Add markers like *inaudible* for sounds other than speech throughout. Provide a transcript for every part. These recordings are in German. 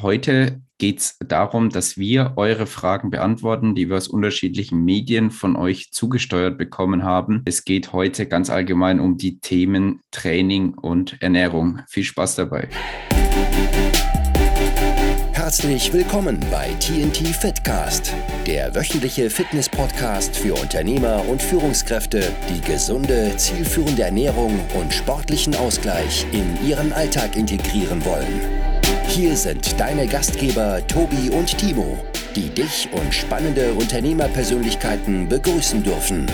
Heute geht es darum, dass wir eure Fragen beantworten, die wir aus unterschiedlichen Medien von euch zugesteuert bekommen haben. Es geht heute ganz allgemein um die Themen Training und Ernährung. Viel Spaß dabei. Herzlich willkommen bei TNT Fitcast, der wöchentliche Fitness-Podcast für Unternehmer und Führungskräfte, die gesunde, zielführende Ernährung und sportlichen Ausgleich in ihren Alltag integrieren wollen. Hier sind deine Gastgeber Tobi und Timo, die dich und spannende Unternehmerpersönlichkeiten begrüßen dürfen.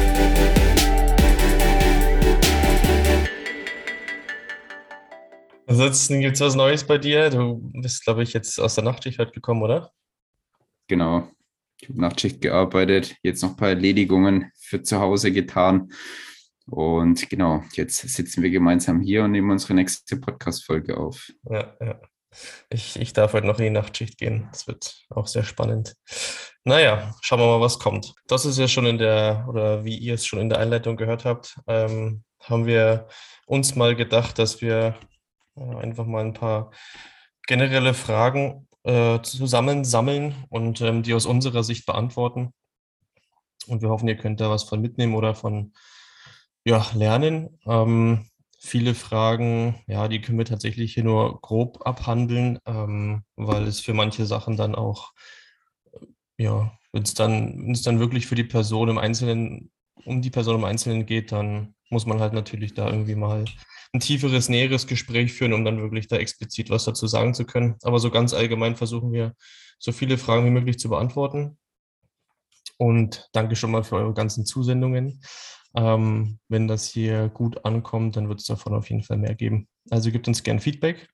Ansonsten gibt es was Neues bei dir. Du bist, glaube ich, jetzt aus der Nachtschicht heute gekommen, oder? Genau. Ich habe Nachtschicht gearbeitet, jetzt noch ein paar Erledigungen für zu Hause getan. Und genau, jetzt sitzen wir gemeinsam hier und nehmen unsere nächste Podcast-Folge auf. Ja, ja. Ich, ich darf heute noch in die Nachtschicht gehen. Das wird auch sehr spannend. Naja, schauen wir mal, was kommt. Das ist ja schon in der, oder wie ihr es schon in der Einleitung gehört habt, ähm, haben wir uns mal gedacht, dass wir äh, einfach mal ein paar generelle Fragen äh, zusammensammeln und ähm, die aus unserer Sicht beantworten. Und wir hoffen, ihr könnt da was von mitnehmen oder von ja, lernen. Ähm, viele Fragen, ja, die können wir tatsächlich hier nur grob abhandeln, ähm, weil es für manche Sachen dann auch, ja, wenn es dann, dann wirklich für die Person im Einzelnen, um die Person im Einzelnen geht, dann muss man halt natürlich da irgendwie mal ein tieferes, näheres Gespräch führen, um dann wirklich da explizit was dazu sagen zu können. Aber so ganz allgemein versuchen wir, so viele Fragen wie möglich zu beantworten. Und danke schon mal für eure ganzen Zusendungen. Ähm, wenn das hier gut ankommt, dann wird es davon auf jeden Fall mehr geben. Also gebt uns gern Feedback.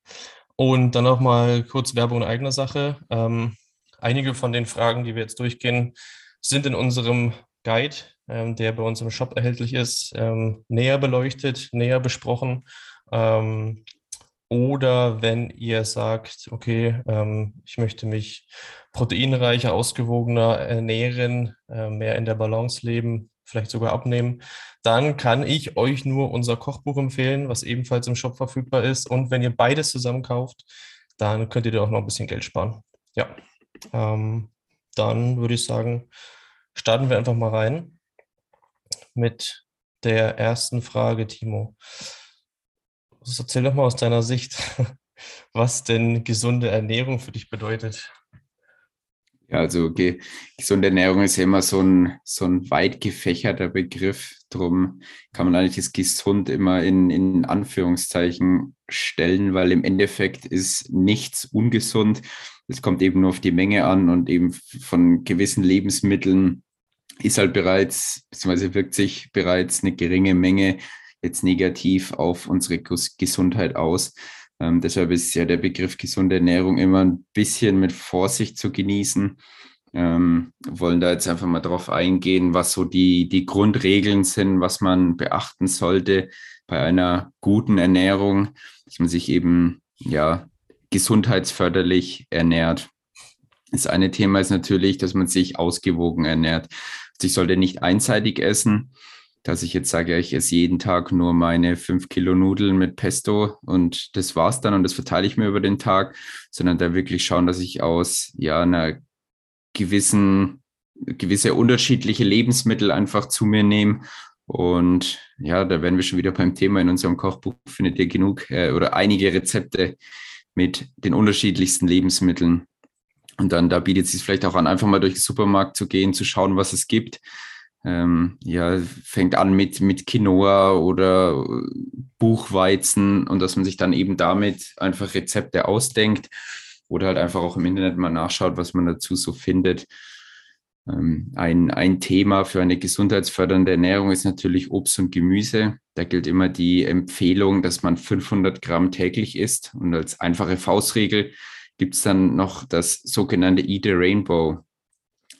Und dann auch mal kurz Werbung in eigener Sache. Ähm, einige von den Fragen, die wir jetzt durchgehen, sind in unserem Guide, ähm, der bei uns im Shop erhältlich ist, ähm, näher beleuchtet, näher besprochen. Ähm, oder wenn ihr sagt, okay, ähm, ich möchte mich proteinreicher, ausgewogener ernähren, äh, mehr in der Balance leben, vielleicht sogar abnehmen, dann kann ich euch nur unser Kochbuch empfehlen, was ebenfalls im Shop verfügbar ist. Und wenn ihr beides zusammen kauft, dann könnt ihr da auch noch ein bisschen Geld sparen. Ja, ähm, dann würde ich sagen, starten wir einfach mal rein mit der ersten Frage, Timo. erzähl doch mal aus deiner Sicht, *laughs* was denn gesunde Ernährung für dich bedeutet. Ja, also ge gesunde Ernährung ist ja immer so ein, so ein weit gefächerter Begriff. Drum kann man eigentlich das gesund immer in, in Anführungszeichen stellen, weil im Endeffekt ist nichts ungesund. Es kommt eben nur auf die Menge an und eben von gewissen Lebensmitteln ist halt bereits, beziehungsweise wirkt sich bereits eine geringe Menge jetzt negativ auf unsere Gesundheit aus. Ähm, deshalb ist ja der Begriff gesunde Ernährung immer ein bisschen mit Vorsicht zu genießen. Ähm, wollen da jetzt einfach mal drauf eingehen, was so die, die Grundregeln sind, was man beachten sollte bei einer guten Ernährung, dass man sich eben ja gesundheitsförderlich ernährt. Das eine Thema ist natürlich, dass man sich ausgewogen ernährt. Also ich sollte nicht einseitig essen, dass ich jetzt sage, ich esse jeden Tag nur meine fünf Kilo Nudeln mit Pesto und das war's dann und das verteile ich mir über den Tag, sondern da wirklich schauen, dass ich aus ja einer gewissen, gewisse unterschiedliche Lebensmittel einfach zu mir nehme. Und ja, da werden wir schon wieder beim Thema. In unserem Kochbuch findet ihr genug äh, oder einige Rezepte mit den unterschiedlichsten Lebensmitteln. Und dann da bietet es sich vielleicht auch an, einfach mal durch den Supermarkt zu gehen, zu schauen, was es gibt ähm, ja, fängt an mit, mit Quinoa oder Buchweizen und dass man sich dann eben damit einfach Rezepte ausdenkt oder halt einfach auch im Internet mal nachschaut, was man dazu so findet. Ähm, ein, ein Thema für eine gesundheitsfördernde Ernährung ist natürlich Obst und Gemüse. Da gilt immer die Empfehlung, dass man 500 Gramm täglich isst. Und als einfache Faustregel gibt es dann noch das sogenannte Eat a Rainbow.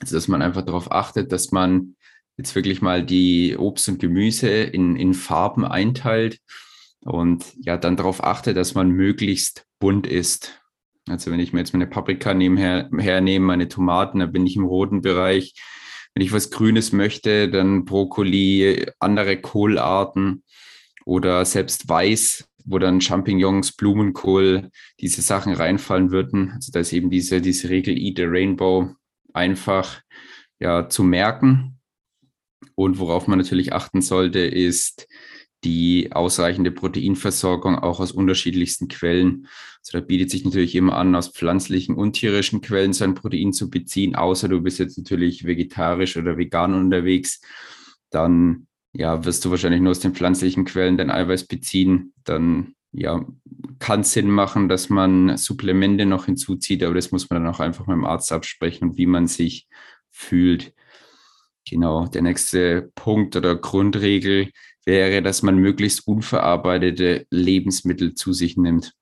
Also dass man einfach darauf achtet, dass man jetzt wirklich mal die Obst und Gemüse in, in Farben einteilt und ja, dann darauf achte, dass man möglichst bunt isst. Also wenn ich mir jetzt meine Paprika nebenher hernehme, meine Tomaten, dann bin ich im roten Bereich. Wenn ich was Grünes möchte, dann Brokkoli, andere Kohlarten oder selbst Weiß wo dann Champignons, Blumenkohl, diese Sachen reinfallen würden. Also da ist eben diese, diese Regel Eat a Rainbow einfach ja, zu merken. Und worauf man natürlich achten sollte, ist die ausreichende Proteinversorgung auch aus unterschiedlichsten Quellen. Also da bietet sich natürlich immer an, aus pflanzlichen und tierischen Quellen sein Protein zu beziehen, außer du bist jetzt natürlich vegetarisch oder vegan unterwegs. Dann ja, wirst du wahrscheinlich nur aus den pflanzlichen Quellen dein Eiweiß beziehen. Dann ja, kann Sinn machen, dass man Supplemente noch hinzuzieht, aber das muss man dann auch einfach mit dem Arzt absprechen und wie man sich fühlt. Genau, der nächste Punkt oder Grundregel wäre, dass man möglichst unverarbeitete Lebensmittel zu sich nimmt.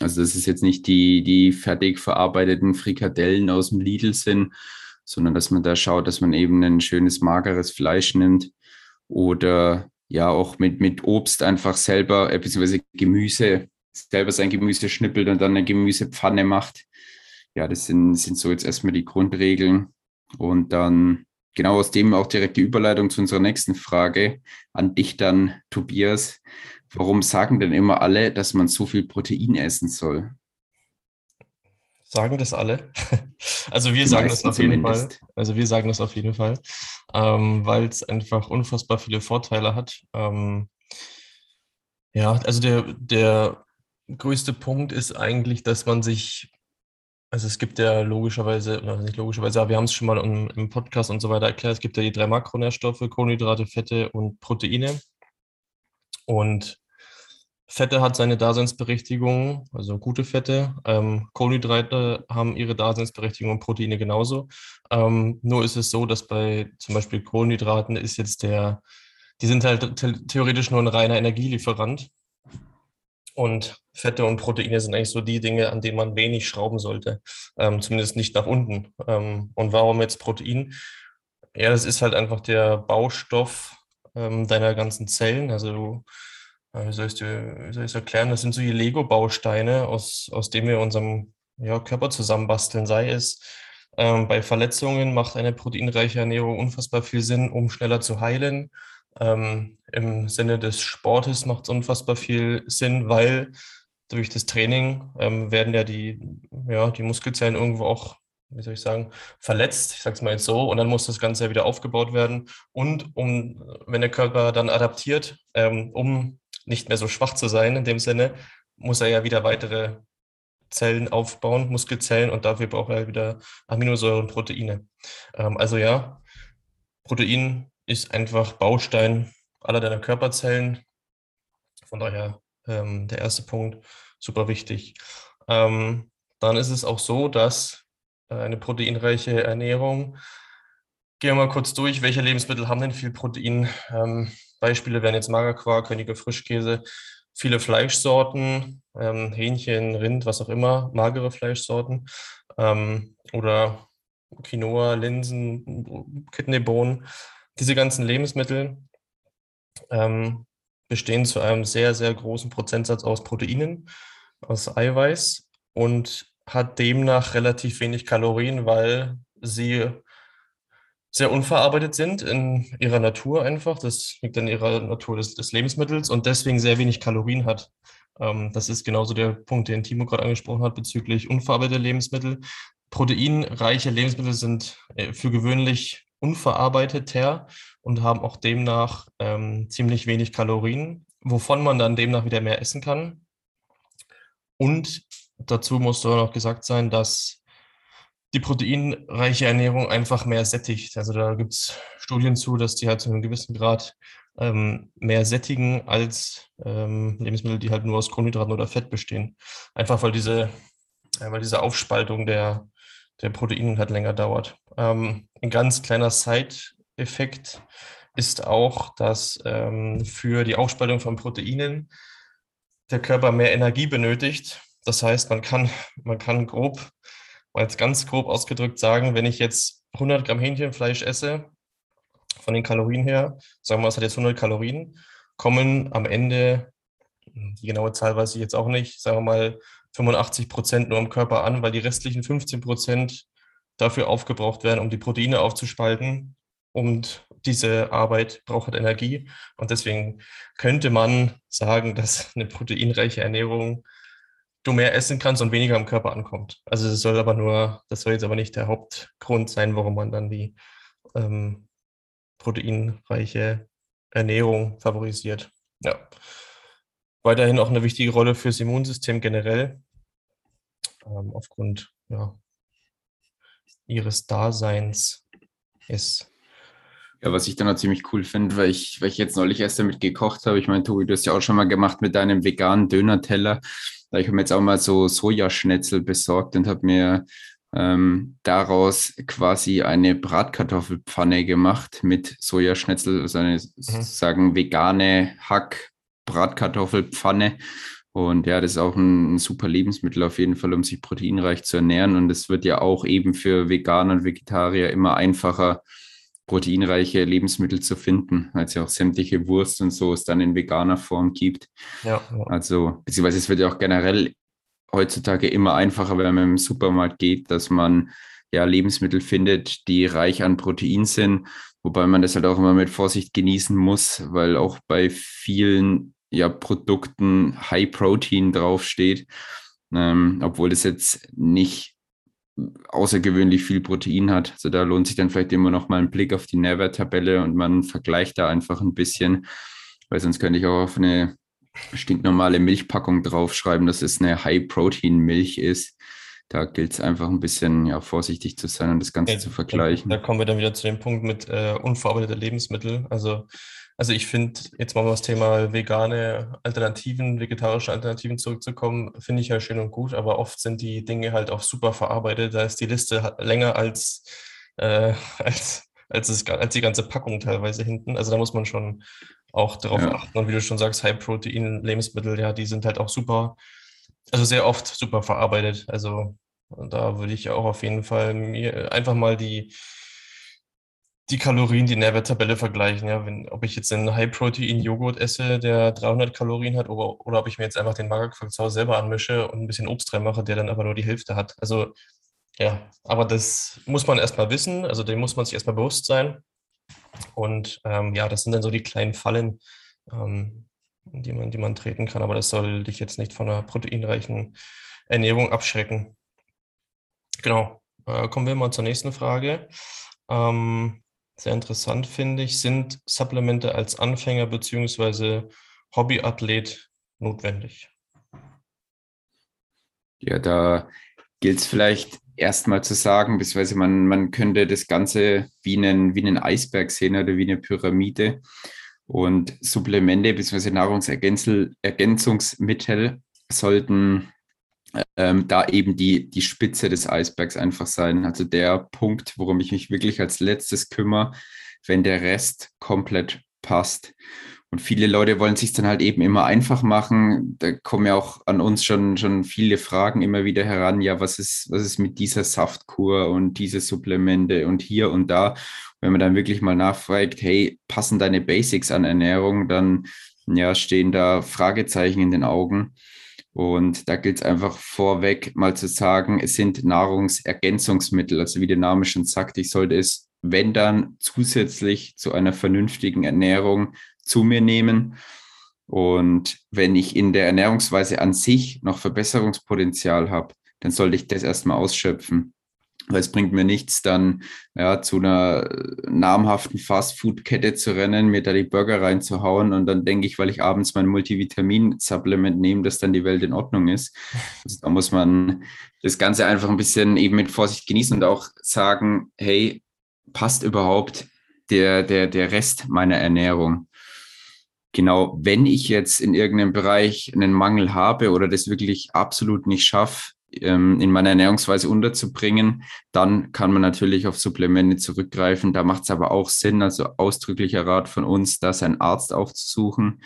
Also das ist jetzt nicht die, die fertig verarbeiteten Frikadellen aus dem Lidl sind, sondern dass man da schaut, dass man eben ein schönes mageres Fleisch nimmt oder ja auch mit, mit Obst einfach selber, äh, beziehungsweise Gemüse, selber sein Gemüse schnippelt und dann eine Gemüsepfanne macht. Ja, das sind, sind so jetzt erstmal die Grundregeln. Und dann genau aus dem auch direkt die Überleitung zu unserer nächsten Frage an dich dann, Tobias. Warum sagen denn immer alle, dass man so viel Protein essen soll? Sagen das alle? *laughs* Also wir Die sagen das auf jeden. Fall. Also wir sagen das auf jeden Fall, ähm, weil es einfach unfassbar viele Vorteile hat. Ähm, ja, also der, der größte Punkt ist eigentlich, dass man sich also es gibt ja logischerweise, nicht logischerweise, aber wir haben es schon mal im, im, Podcast und so weiter erklärt, es gibt ja die drei Makronährstoffe, Kohlenhydrate, Fette und Proteine. Und Fette hat seine Daseinsberechtigung, also gute Fette. Ähm, Kohlenhydrate haben ihre Daseinsberechtigung und Proteine genauso. Ähm, nur ist es so, dass bei zum Beispiel Kohlenhydraten ist jetzt der, die sind halt theoretisch nur ein reiner Energielieferant. Und Fette und Proteine sind eigentlich so die Dinge, an denen man wenig schrauben sollte, ähm, zumindest nicht nach unten. Ähm, und warum jetzt Protein? Ja, das ist halt einfach der Baustoff ähm, deiner ganzen Zellen. Also, äh, wie soll ich es erklären? Das sind so die Lego-Bausteine, aus, aus denen wir unseren ja, Körper zusammenbasteln. Sei es ähm, bei Verletzungen macht eine proteinreiche Ernährung unfassbar viel Sinn, um schneller zu heilen. Ähm, Im Sinne des Sportes macht es unfassbar viel Sinn, weil durch das Training ähm, werden ja die, ja die Muskelzellen irgendwo auch, wie soll ich sagen, verletzt, ich sage es mal jetzt so, und dann muss das Ganze ja wieder aufgebaut werden. Und um, wenn der Körper dann adaptiert, ähm, um nicht mehr so schwach zu sein in dem Sinne, muss er ja wieder weitere Zellen aufbauen, Muskelzellen, und dafür braucht er wieder Aminosäuren und Proteine. Ähm, also ja, Protein ist einfach Baustein aller deiner Körperzellen. Von daher ähm, der erste Punkt super wichtig. Ähm, dann ist es auch so, dass äh, eine proteinreiche Ernährung, gehen wir mal kurz durch, welche Lebensmittel haben denn viel Protein? Ähm, Beispiele wären jetzt Magerquark, Könige Frischkäse, viele Fleischsorten, ähm, Hähnchen, Rind, was auch immer, magere Fleischsorten ähm, oder Quinoa, Linsen, Kidneybohnen diese ganzen Lebensmittel ähm, bestehen zu einem sehr, sehr großen Prozentsatz aus Proteinen, aus Eiweiß und hat demnach relativ wenig Kalorien, weil sie sehr unverarbeitet sind in ihrer Natur einfach. Das liegt in ihrer Natur des, des Lebensmittels und deswegen sehr wenig Kalorien hat. Ähm, das ist genauso der Punkt, den Timo gerade angesprochen hat bezüglich unverarbeitete Lebensmittel. Proteinreiche Lebensmittel sind äh, für gewöhnlich unverarbeiteter und haben auch demnach ähm, ziemlich wenig Kalorien, wovon man dann demnach wieder mehr essen kann. Und dazu muss doch noch gesagt sein, dass die proteinreiche Ernährung einfach mehr sättigt. Also da gibt es Studien zu, dass die halt zu einem gewissen Grad ähm, mehr sättigen als ähm, Lebensmittel, die halt nur aus Kohlenhydraten oder Fett bestehen. Einfach weil diese, äh, weil diese Aufspaltung der, der Proteine halt länger dauert. Ähm, ein ganz kleiner Side-Effekt ist auch, dass ähm, für die Aufspaltung von Proteinen der Körper mehr Energie benötigt. Das heißt, man kann, man kann grob, mal jetzt ganz grob ausgedrückt sagen, wenn ich jetzt 100 Gramm Hähnchenfleisch esse, von den Kalorien her, sagen wir, es hat jetzt 100 Kalorien, kommen am Ende, die genaue Zahl weiß ich jetzt auch nicht, sagen wir mal 85 Prozent nur im Körper an, weil die restlichen 15 Prozent dafür aufgebraucht werden, um die Proteine aufzuspalten. und diese Arbeit braucht Energie. Und deswegen könnte man sagen, dass eine proteinreiche Ernährung du mehr essen kannst und weniger am Körper ankommt. Also das soll aber nur, das soll jetzt aber nicht der Hauptgrund sein, warum man dann die ähm, proteinreiche Ernährung favorisiert. Ja. Weiterhin auch eine wichtige Rolle fürs Immunsystem generell, ähm, aufgrund ja, ihres Daseins ist. Ja, was ich dann auch ziemlich cool finde, weil ich, weil ich jetzt neulich erst damit gekocht habe. Ich meine, Tobi, du hast ja auch schon mal gemacht mit deinem veganen Döner-Teller. Ich habe mir jetzt auch mal so Sojaschnetzel besorgt und habe mir ähm, daraus quasi eine Bratkartoffelpfanne gemacht mit Sojaschnetzel, also eine mhm. sozusagen vegane Hack-Bratkartoffelpfanne. Und ja, das ist auch ein, ein, super Lebensmittel auf jeden Fall, um sich proteinreich zu ernähren. Und es wird ja auch eben für Veganer und Vegetarier immer einfacher, proteinreiche Lebensmittel zu finden, weil es ja auch sämtliche Wurst und so es dann in veganer Form gibt. Ja, ja. Also, beziehungsweise es wird ja auch generell heutzutage immer einfacher, wenn man im Supermarkt geht, dass man ja Lebensmittel findet, die reich an Protein sind, wobei man das halt auch immer mit Vorsicht genießen muss, weil auch bei vielen ja, Produkten High Protein draufsteht, ähm, obwohl das jetzt nicht außergewöhnlich viel Protein hat. Also da lohnt sich dann vielleicht immer noch mal ein Blick auf die Nährwerttabelle und man vergleicht da einfach ein bisschen, weil sonst könnte ich auch auf eine stinknormale Milchpackung draufschreiben, dass es eine High-Protein-Milch ist. Da gilt es einfach ein bisschen ja, vorsichtig zu sein und das Ganze ja, zu vergleichen. Da kommen wir dann wieder zu dem Punkt mit äh, unverarbeitete Lebensmittel. Also also ich finde, jetzt mal das Thema vegane Alternativen, vegetarische Alternativen zurückzukommen, finde ich ja schön und gut, aber oft sind die Dinge halt auch super verarbeitet. Da ist die Liste länger als, äh, *laughs* als, als, es, als die ganze Packung teilweise hinten. Also da muss man schon auch darauf ja. achten. Und wie du schon sagst, High-Protein-Lebensmittel, ja, die sind halt auch super, also sehr oft super verarbeitet. Also da würde ich auch auf jeden Fall mir einfach mal die die Kalorien, die Nährwerttabelle vergleichen. Ja, wenn, ob ich jetzt einen High-Protein-Joghurt esse, der 300 Kalorien hat, oder, oder ob ich mir jetzt einfach den Magerquark zu Hause selber anmische und ein bisschen Obst reinmache, der dann aber nur die Hälfte hat. Also ja, aber das muss man erstmal wissen, also dem muss man sich erstmal bewusst sein. Und ähm, ja, das sind dann so die kleinen Fallen, ähm, die, man, die man treten kann, aber das soll dich jetzt nicht von einer proteinreichen Ernährung abschrecken. Genau, äh, kommen wir mal zur nächsten Frage. Ähm, sehr interessant finde ich, sind Supplemente als Anfänger bzw. Hobbyathlet notwendig? Ja, da gilt es vielleicht erstmal zu sagen, beziehungsweise man, man könnte das Ganze wie einen, wie einen Eisberg sehen oder wie eine Pyramide. Und Supplemente bzw. Nahrungsergänzungsmittel sollten ähm, da eben die, die Spitze des Eisbergs einfach sein. Also der Punkt, worum ich mich wirklich als letztes kümmere, wenn der Rest komplett passt. Und viele Leute wollen sich dann halt eben immer einfach machen. Da kommen ja auch an uns schon, schon viele Fragen immer wieder heran. Ja, was ist, was ist mit dieser Saftkur und diese Supplemente und hier und da? Wenn man dann wirklich mal nachfragt, hey, passen deine Basics an Ernährung, dann ja, stehen da Fragezeichen in den Augen. Und da gilt es einfach vorweg mal zu sagen, es sind Nahrungsergänzungsmittel. Also wie der Name schon sagt, ich sollte es, wenn dann, zusätzlich zu einer vernünftigen Ernährung zu mir nehmen. Und wenn ich in der Ernährungsweise an sich noch Verbesserungspotenzial habe, dann sollte ich das erstmal ausschöpfen. Weil es bringt mir nichts, dann ja, zu einer namhaften Fastfood-Kette zu rennen, mir da die Burger reinzuhauen und dann denke ich, weil ich abends mein Multivitamin-Supplement nehme, dass dann die Welt in Ordnung ist. Also da muss man das Ganze einfach ein bisschen eben mit Vorsicht genießen und auch sagen, hey, passt überhaupt der, der, der Rest meiner Ernährung? Genau, wenn ich jetzt in irgendeinem Bereich einen Mangel habe oder das wirklich absolut nicht schaffe, ähm, in meiner Ernährungsweise unterzubringen, dann kann man natürlich auf Supplemente zurückgreifen. Da macht es aber auch Sinn, also ausdrücklicher Rat von uns, da seinen Arzt aufzusuchen.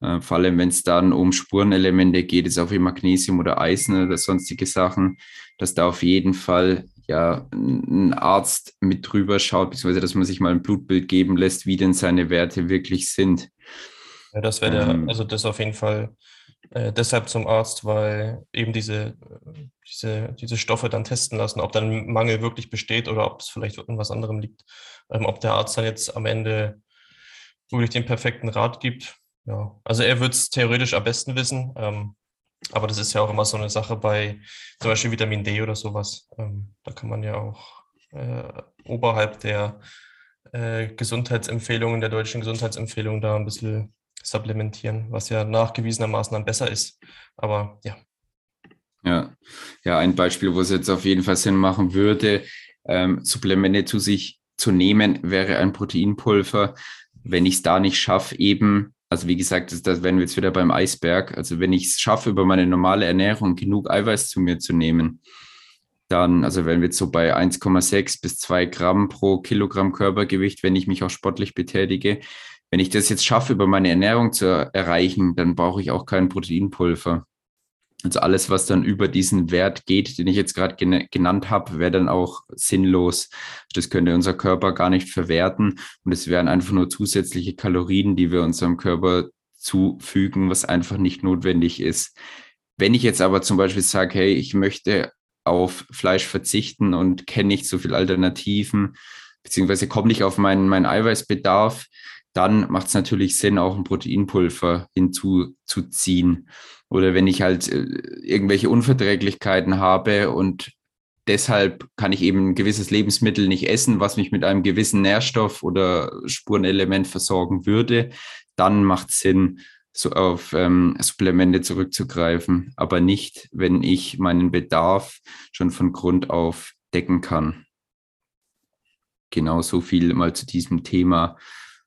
Äh, vor allem, wenn es dann um Spurenelemente geht, ist auch wie Magnesium oder Eisen oder sonstige Sachen, dass da auf jeden Fall ja ein Arzt mit drüber schaut, beziehungsweise dass man sich mal ein Blutbild geben lässt, wie denn seine Werte wirklich sind. Ja, das wäre ähm, also das auf jeden Fall äh, deshalb zum Arzt, weil eben diese, diese, diese Stoffe dann testen lassen, ob dann Mangel wirklich besteht oder ob es vielleicht irgendwas anderem liegt. Ähm, ob der Arzt dann jetzt am Ende wirklich den perfekten Rat gibt. Ja, also er wird es theoretisch am besten wissen, ähm, aber das ist ja auch immer so eine Sache bei zum Beispiel Vitamin D oder sowas. Ähm, da kann man ja auch äh, oberhalb der äh, Gesundheitsempfehlungen, der deutschen Gesundheitsempfehlungen da ein bisschen supplementieren, was ja nachgewiesenermaßen dann besser ist. Aber ja. Ja, ja, ein Beispiel, wo es jetzt auf jeden Fall Sinn machen würde, ähm, Supplemente zu sich zu nehmen, wäre ein Proteinpulver. Wenn ich es da nicht schaffe, eben, also wie gesagt, das, das wären wir jetzt wieder beim Eisberg. Also wenn ich es schaffe, über meine normale Ernährung genug Eiweiß zu mir zu nehmen, dann, also wenn wir jetzt so bei 1,6 bis 2 Gramm pro Kilogramm Körpergewicht, wenn ich mich auch sportlich betätige, wenn ich das jetzt schaffe, über meine Ernährung zu erreichen, dann brauche ich auch kein Proteinpulver. Also alles, was dann über diesen Wert geht, den ich jetzt gerade genannt habe, wäre dann auch sinnlos. Das könnte unser Körper gar nicht verwerten und es wären einfach nur zusätzliche Kalorien, die wir unserem Körper zufügen, was einfach nicht notwendig ist. Wenn ich jetzt aber zum Beispiel sage, hey, ich möchte auf Fleisch verzichten und kenne nicht so viele Alternativen, beziehungsweise komme nicht auf meinen, meinen Eiweißbedarf, dann macht es natürlich Sinn, auch ein Proteinpulver hinzuzuziehen. Oder wenn ich halt äh, irgendwelche Unverträglichkeiten habe und deshalb kann ich eben ein gewisses Lebensmittel nicht essen, was mich mit einem gewissen Nährstoff oder Spurenelement versorgen würde, dann macht es Sinn, so auf ähm, Supplemente zurückzugreifen, aber nicht, wenn ich meinen Bedarf schon von Grund auf decken kann. Genau so viel mal zu diesem Thema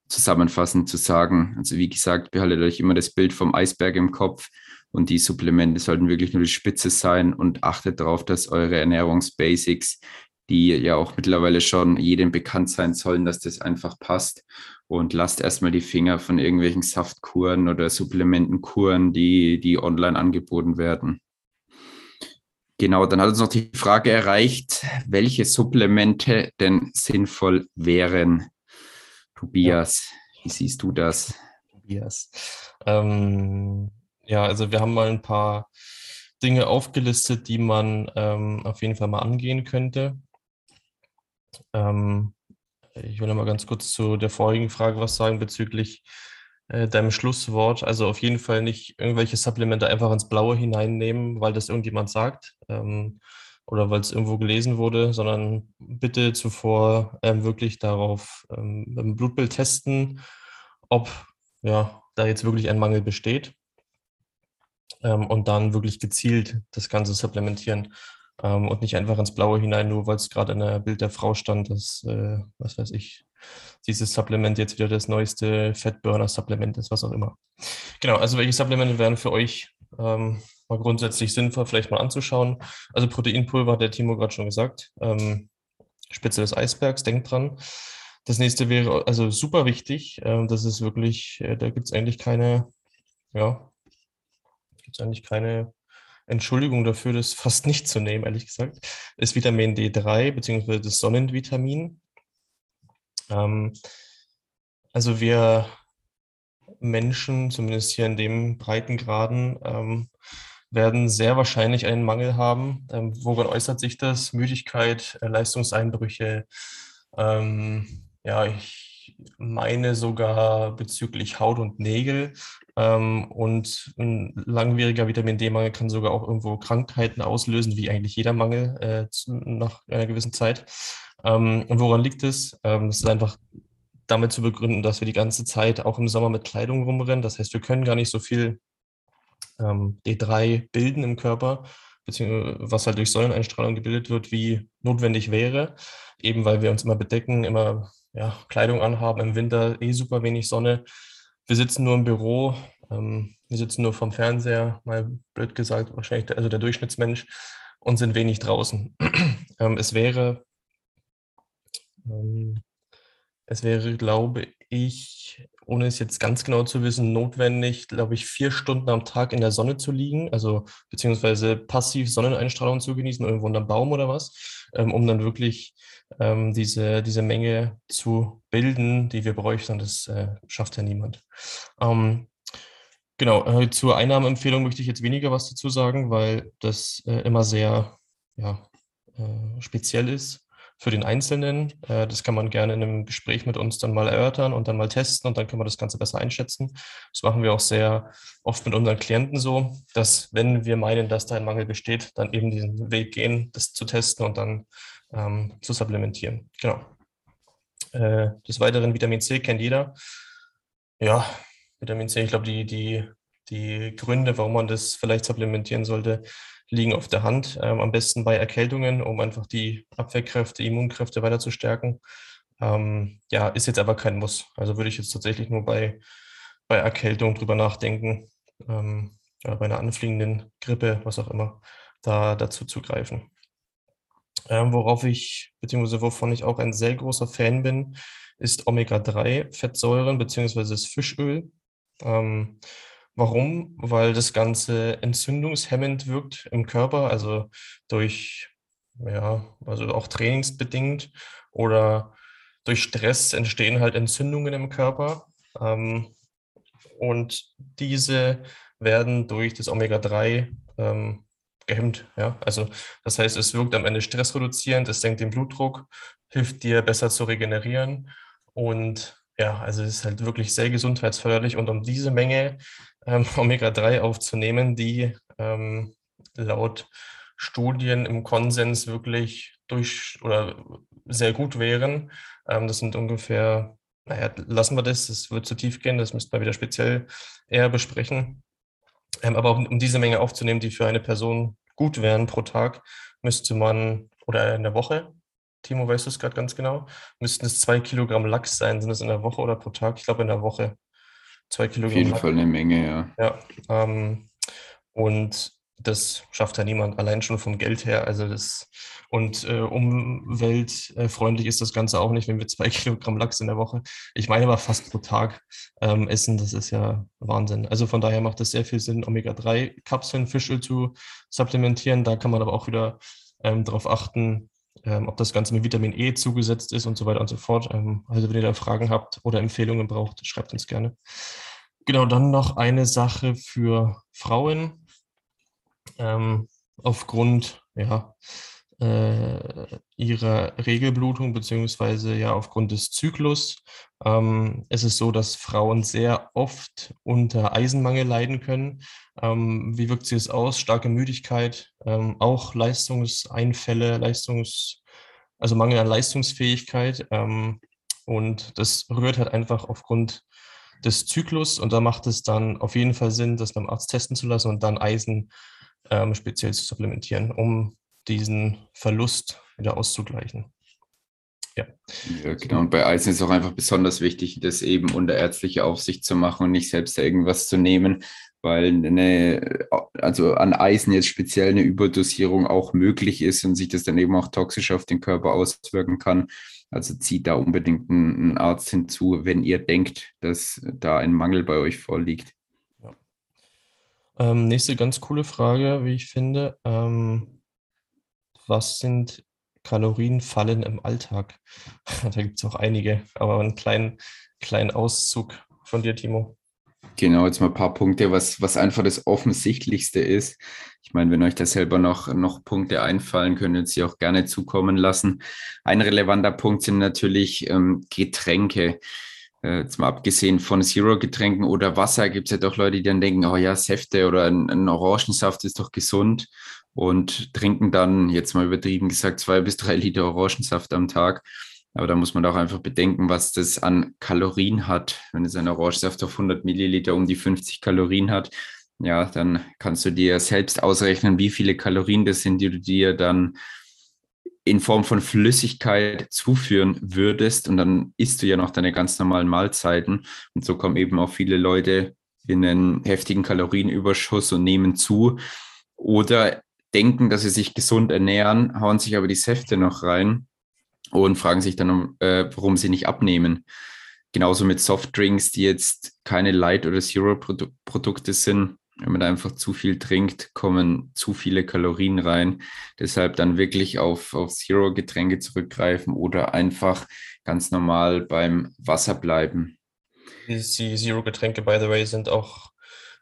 zusammenfassend zu sagen. Also wie gesagt, behaltet euch immer das Bild vom Eisberg im Kopf und die Supplemente sollten wirklich nur die Spitze sein und achtet darauf, dass eure Ernährungsbasics, die ja auch mittlerweile schon jedem bekannt sein sollen, dass das einfach passt und lasst erstmal die Finger von irgendwelchen Saftkuren oder Supplementenkuren, die, die online angeboten werden. Genau, dann hat uns noch die Frage erreicht, welche Supplemente denn sinnvoll wären. Tobias, ja. wie siehst du das? Tobias. Ähm, ja, also wir haben mal ein paar Dinge aufgelistet, die man ähm, auf jeden Fall mal angehen könnte. Ähm, ich will noch mal ganz kurz zu der vorigen Frage was sagen bezüglich äh, deinem Schlusswort. Also auf jeden Fall nicht irgendwelche Supplemente einfach ins Blaue hineinnehmen, weil das irgendjemand sagt. Ähm, oder weil es irgendwo gelesen wurde, sondern bitte zuvor ähm, wirklich darauf ähm, im Blutbild testen, ob ja, da jetzt wirklich ein Mangel besteht ähm, und dann wirklich gezielt das Ganze supplementieren ähm, und nicht einfach ins Blaue hinein, nur weil es gerade in der Bild der Frau stand, dass, äh, was weiß ich, dieses Supplement jetzt wieder das neueste Fettburner-Supplement ist, was auch immer. Genau, also welche Supplemente wären für euch ähm, mal grundsätzlich sinnvoll, vielleicht mal anzuschauen. Also Proteinpulver hat der Timo gerade schon gesagt. Ähm, Spitze des Eisbergs, denkt dran. Das nächste wäre also super wichtig. Ähm, das ist wirklich, äh, da gibt es eigentlich keine, ja, gibt es eigentlich keine Entschuldigung dafür, das fast nicht zu nehmen, ehrlich gesagt, ist Vitamin D3 beziehungsweise das Sonnenvitamin. Ähm, also wir Menschen, zumindest hier in dem Breitengraden, ähm, werden sehr wahrscheinlich einen Mangel haben. Ähm, woran äußert sich das? Müdigkeit, äh, Leistungseinbrüche. Ähm, ja, ich meine sogar bezüglich Haut und Nägel. Ähm, und ein langwieriger Vitamin D-Mangel kann sogar auch irgendwo Krankheiten auslösen, wie eigentlich jeder Mangel äh, nach einer gewissen Zeit. Ähm, und woran liegt es? Ähm, es ist einfach damit zu begründen, dass wir die ganze Zeit auch im Sommer mit Kleidung rumrennen. Das heißt, wir können gar nicht so viel ähm, D3 bilden im Körper, beziehungsweise was halt durch Sonneneinstrahlung gebildet wird, wie notwendig wäre, eben weil wir uns immer bedecken, immer ja, Kleidung anhaben, im Winter eh super wenig Sonne. Wir sitzen nur im Büro, ähm, wir sitzen nur vom Fernseher, mal blöd gesagt, wahrscheinlich der, also der Durchschnittsmensch, und sind wenig draußen. *clears throat* ähm, es wäre, ähm, es wäre, glaube ich, ohne es jetzt ganz genau zu wissen, notwendig, glaube ich, vier Stunden am Tag in der Sonne zu liegen, also beziehungsweise passiv Sonneneinstrahlung zu genießen, irgendwo unter Baum oder was, ähm, um dann wirklich ähm, diese, diese Menge zu bilden, die wir bräuchten. Das äh, schafft ja niemand. Ähm, Genau, äh, zur Einnahmeempfehlung möchte ich jetzt weniger was dazu sagen, weil das äh, immer sehr ja, äh, speziell ist für den Einzelnen. Äh, das kann man gerne in einem Gespräch mit uns dann mal erörtern und dann mal testen und dann können wir das Ganze besser einschätzen. Das machen wir auch sehr oft mit unseren Klienten so, dass wenn wir meinen, dass da ein Mangel besteht, dann eben diesen Weg gehen, das zu testen und dann ähm, zu supplementieren. Genau. Äh, des Weiteren Vitamin C kennt jeder. Ja, Vitamin C, ich glaube, die, die, die Gründe, warum man das vielleicht supplementieren sollte, liegen auf der Hand. Ähm, am besten bei Erkältungen, um einfach die Abwehrkräfte, Immunkräfte weiter zu stärken. Ähm, ja, ist jetzt aber kein Muss. Also würde ich jetzt tatsächlich nur bei, bei Erkältung drüber nachdenken, ähm, ja, bei einer anfliegenden Grippe, was auch immer, da dazu zugreifen. Ähm, worauf ich, beziehungsweise wovon ich auch ein sehr großer Fan bin, ist Omega-3-Fettsäuren, beziehungsweise das Fischöl. Ähm, warum? Weil das Ganze entzündungshemmend wirkt im Körper, also durch, ja, also auch trainingsbedingt oder durch Stress entstehen halt Entzündungen im Körper. Ähm, und diese werden durch das Omega-3 ähm, gehemmt. Ja? Also das heißt, es wirkt am Ende stressreduzierend, es senkt den Blutdruck, hilft dir besser zu regenerieren und ja, also es ist halt wirklich sehr gesundheitsförderlich und um diese Menge ähm, *laughs* Omega-3 aufzunehmen, die ähm, laut Studien im Konsens wirklich durch oder sehr gut wären. Ähm, das sind ungefähr, naja, lassen wir das, das wird zu tief gehen, das müssten wir wieder speziell eher besprechen. Ähm, aber um, um, diese Menge aufzunehmen, die für eine Person gut wären pro Tag, müsste man, oder in der Woche, Timo, weißt du es gerade ganz genau, müssten es zwei Kilogramm Lachs sein. Sind es in der Woche oder pro Tag? Ich glaube in der Woche. Zwei Kilogramm. Auf jeden. Fall eine Menge, ja. Ja. Ähm, und das schafft ja niemand, allein schon vom Geld her. Also das und äh, umweltfreundlich ist das Ganze auch nicht, wenn wir zwei *laughs* Kilogramm Lachs in der Woche, ich meine aber fast pro Tag ähm, essen. Das ist ja Wahnsinn. Also von daher macht es sehr viel Sinn, Omega-3-Kapseln, Fischöl zu supplementieren. Da kann man aber auch wieder ähm, darauf achten, ähm, ob das Ganze mit Vitamin E zugesetzt ist und so weiter und so fort. Ähm, also wenn ihr da Fragen habt oder Empfehlungen braucht, schreibt uns gerne. Genau, dann noch eine Sache für Frauen. Ähm, aufgrund ja, äh, ihrer Regelblutung beziehungsweise ja aufgrund des Zyklus. Ähm, es ist so, dass Frauen sehr oft unter Eisenmangel leiden können. Ähm, wie wirkt sich das aus? Starke Müdigkeit, ähm, auch Leistungseinfälle, Leistungs, also Mangel an Leistungsfähigkeit. Ähm, und das rührt halt einfach aufgrund des Zyklus und da macht es dann auf jeden Fall Sinn, das beim Arzt testen zu lassen und dann Eisen ähm, speziell zu supplementieren, um diesen Verlust wieder auszugleichen. Ja. ja, genau. Und bei Eisen ist es auch einfach besonders wichtig, das eben unter ärztlicher Aufsicht zu machen und nicht selbst irgendwas zu nehmen, weil eine, also an Eisen jetzt speziell eine Überdosierung auch möglich ist und sich das dann eben auch toxisch auf den Körper auswirken kann. Also zieht da unbedingt einen Arzt hinzu, wenn ihr denkt, dass da ein Mangel bei euch vorliegt. Ja. Ähm, nächste ganz coole Frage, wie ich finde. Ähm, was sind Kalorienfallen im Alltag? *laughs* da gibt es auch einige, aber einen kleinen, kleinen Auszug von dir, Timo. Genau, jetzt mal ein paar Punkte, was, was einfach das Offensichtlichste ist. Ich meine, wenn euch da selber noch, noch Punkte einfallen, können ihr sie auch gerne zukommen lassen. Ein relevanter Punkt sind natürlich ähm, Getränke. Äh, jetzt mal abgesehen von Zero-Getränken oder Wasser, gibt es ja doch Leute, die dann denken, oh ja, Säfte oder ein, ein Orangensaft ist doch gesund und trinken dann, jetzt mal übertrieben gesagt, zwei bis drei Liter Orangensaft am Tag. Aber da muss man auch einfach bedenken, was das an Kalorien hat. Wenn es ein Orangensaft auf 100 Milliliter um die 50 Kalorien hat, ja, dann kannst du dir selbst ausrechnen, wie viele Kalorien das sind, die du dir dann in Form von Flüssigkeit zuführen würdest. Und dann isst du ja noch deine ganz normalen Mahlzeiten. Und so kommen eben auch viele Leute in einen heftigen Kalorienüberschuss und nehmen zu. Oder denken, dass sie sich gesund ernähren, hauen sich aber die Säfte noch rein und fragen sich dann, äh, warum sie nicht abnehmen. Genauso mit Softdrinks, die jetzt keine Light- oder Zero-Produkte sind. Wenn man da einfach zu viel trinkt, kommen zu viele Kalorien rein. Deshalb dann wirklich auf, auf Zero-Getränke zurückgreifen oder einfach ganz normal beim Wasser bleiben. Die Zero-Getränke, by the way, sind auch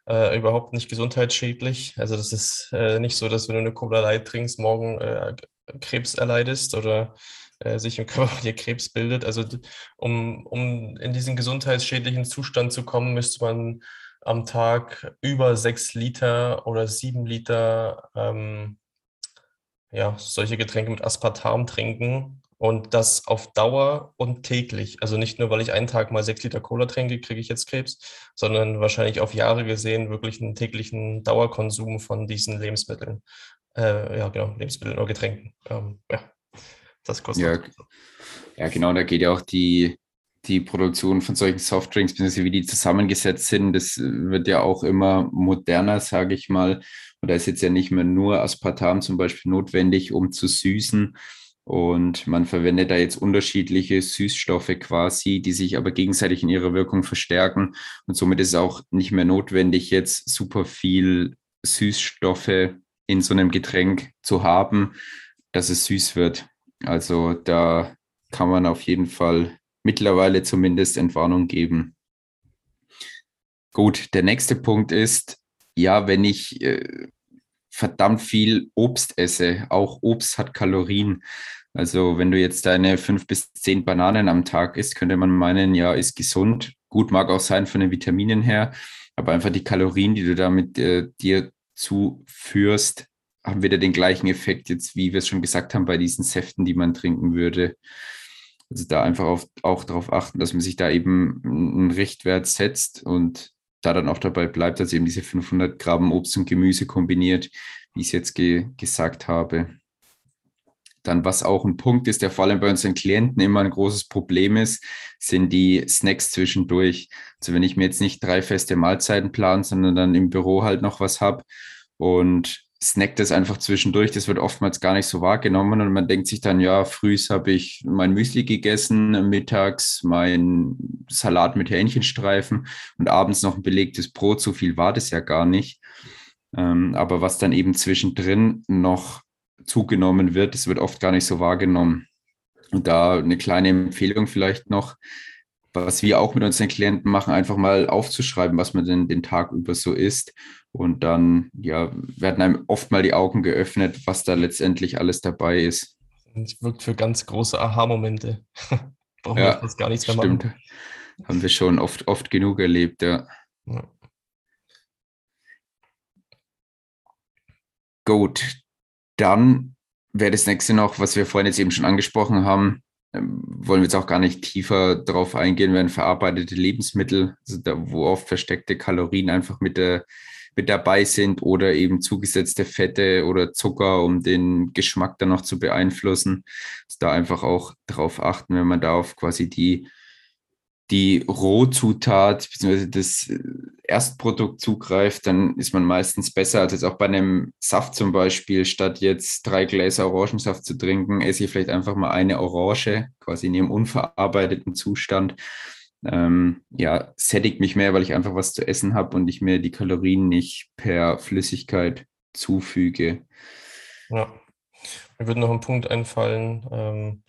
äh, überhaupt nicht gesundheitsschädlich. Also das ist äh, nicht so, dass wenn du eine Cola Light trinkst, morgen äh, Krebs erleidest oder äh, sich im Körper dir Krebs bildet. Also um, um in diesen gesundheitsschädlichen Zustand zu kommen, müsste man am Tag über sechs Liter oder sieben Liter ähm, ja, solche Getränke mit Aspartam trinken und das auf Dauer und täglich. Also nicht nur, weil ich einen Tag mal sechs Liter Cola trinke, kriege ich jetzt Krebs, sondern wahrscheinlich auf Jahre gesehen wirklich einen täglichen Dauerkonsum von diesen Lebensmitteln. Äh, ja, genau, Lebensmitteln oder Getränken. Ähm, ja, das kostet. Ja, ja, genau, da geht ja auch die, die Produktion von solchen Softdrinks, beziehungsweise wie die zusammengesetzt sind, das wird ja auch immer moderner, sage ich mal. Und da ist jetzt ja nicht mehr nur Aspartam zum Beispiel notwendig, um zu süßen. Und man verwendet da jetzt unterschiedliche Süßstoffe quasi, die sich aber gegenseitig in ihrer Wirkung verstärken. Und somit ist es auch nicht mehr notwendig, jetzt super viel Süßstoffe in so einem Getränk zu haben, dass es süß wird. Also da kann man auf jeden Fall mittlerweile zumindest Entwarnung geben. Gut, der nächste Punkt ist, ja, wenn ich äh, verdammt viel Obst esse, auch Obst hat Kalorien. Also wenn du jetzt deine fünf bis zehn Bananen am Tag isst, könnte man meinen, ja, ist gesund. Gut, mag auch sein von den Vitaminen her, aber einfach die Kalorien, die du damit äh, dir zuführst, haben wieder den gleichen Effekt jetzt, wie wir es schon gesagt haben, bei diesen Säften, die man trinken würde. Also da einfach auf, auch darauf achten, dass man sich da eben einen Richtwert setzt und da dann auch dabei bleibt, dass eben diese 500 Gramm Obst und Gemüse kombiniert, wie ich es jetzt ge gesagt habe. Dann, was auch ein Punkt ist, der vor allem bei unseren Klienten immer ein großes Problem ist, sind die Snacks zwischendurch. Also wenn ich mir jetzt nicht drei feste Mahlzeiten plane, sondern dann im Büro halt noch was habe und snackt das einfach zwischendurch. Das wird oftmals gar nicht so wahrgenommen und man denkt sich dann, ja, frühs habe ich mein Müsli gegessen, mittags mein Salat mit Hähnchenstreifen und abends noch ein belegtes Brot. So viel war das ja gar nicht. Ähm, aber was dann eben zwischendrin noch zugenommen wird, das wird oft gar nicht so wahrgenommen. Und da eine kleine Empfehlung vielleicht noch, was wir auch mit unseren Klienten machen, einfach mal aufzuschreiben, was man denn den Tag über so isst. Und dann ja, werden einem oft mal die Augen geöffnet, was da letztendlich alles dabei ist. Es wirkt für ganz große Aha-Momente. *laughs* Brauchen ja, wir das gar nichts mehr stimmt. machen. Haben wir schon oft, oft genug erlebt, ja. ja. Gut, dann wäre das nächste noch, was wir vorhin jetzt eben schon angesprochen haben, wollen wir jetzt auch gar nicht tiefer darauf eingehen, werden verarbeitete Lebensmittel, also da, wo oft versteckte Kalorien einfach mit, der, mit dabei sind oder eben zugesetzte Fette oder Zucker, um den Geschmack dann noch zu beeinflussen. Also da einfach auch darauf achten, wenn man da auf quasi die die Rohzutat bzw. das äh, Erstprodukt zugreift, dann ist man meistens besser als jetzt auch bei einem Saft zum Beispiel. Statt jetzt drei Gläser Orangensaft zu trinken, esse ich vielleicht einfach mal eine Orange, quasi in ihrem unverarbeiteten Zustand. Ähm, ja, sättigt mich mehr, weil ich einfach was zu essen habe und ich mir die Kalorien nicht per Flüssigkeit zufüge. Ja, mir würde noch ein Punkt einfallen. Ähm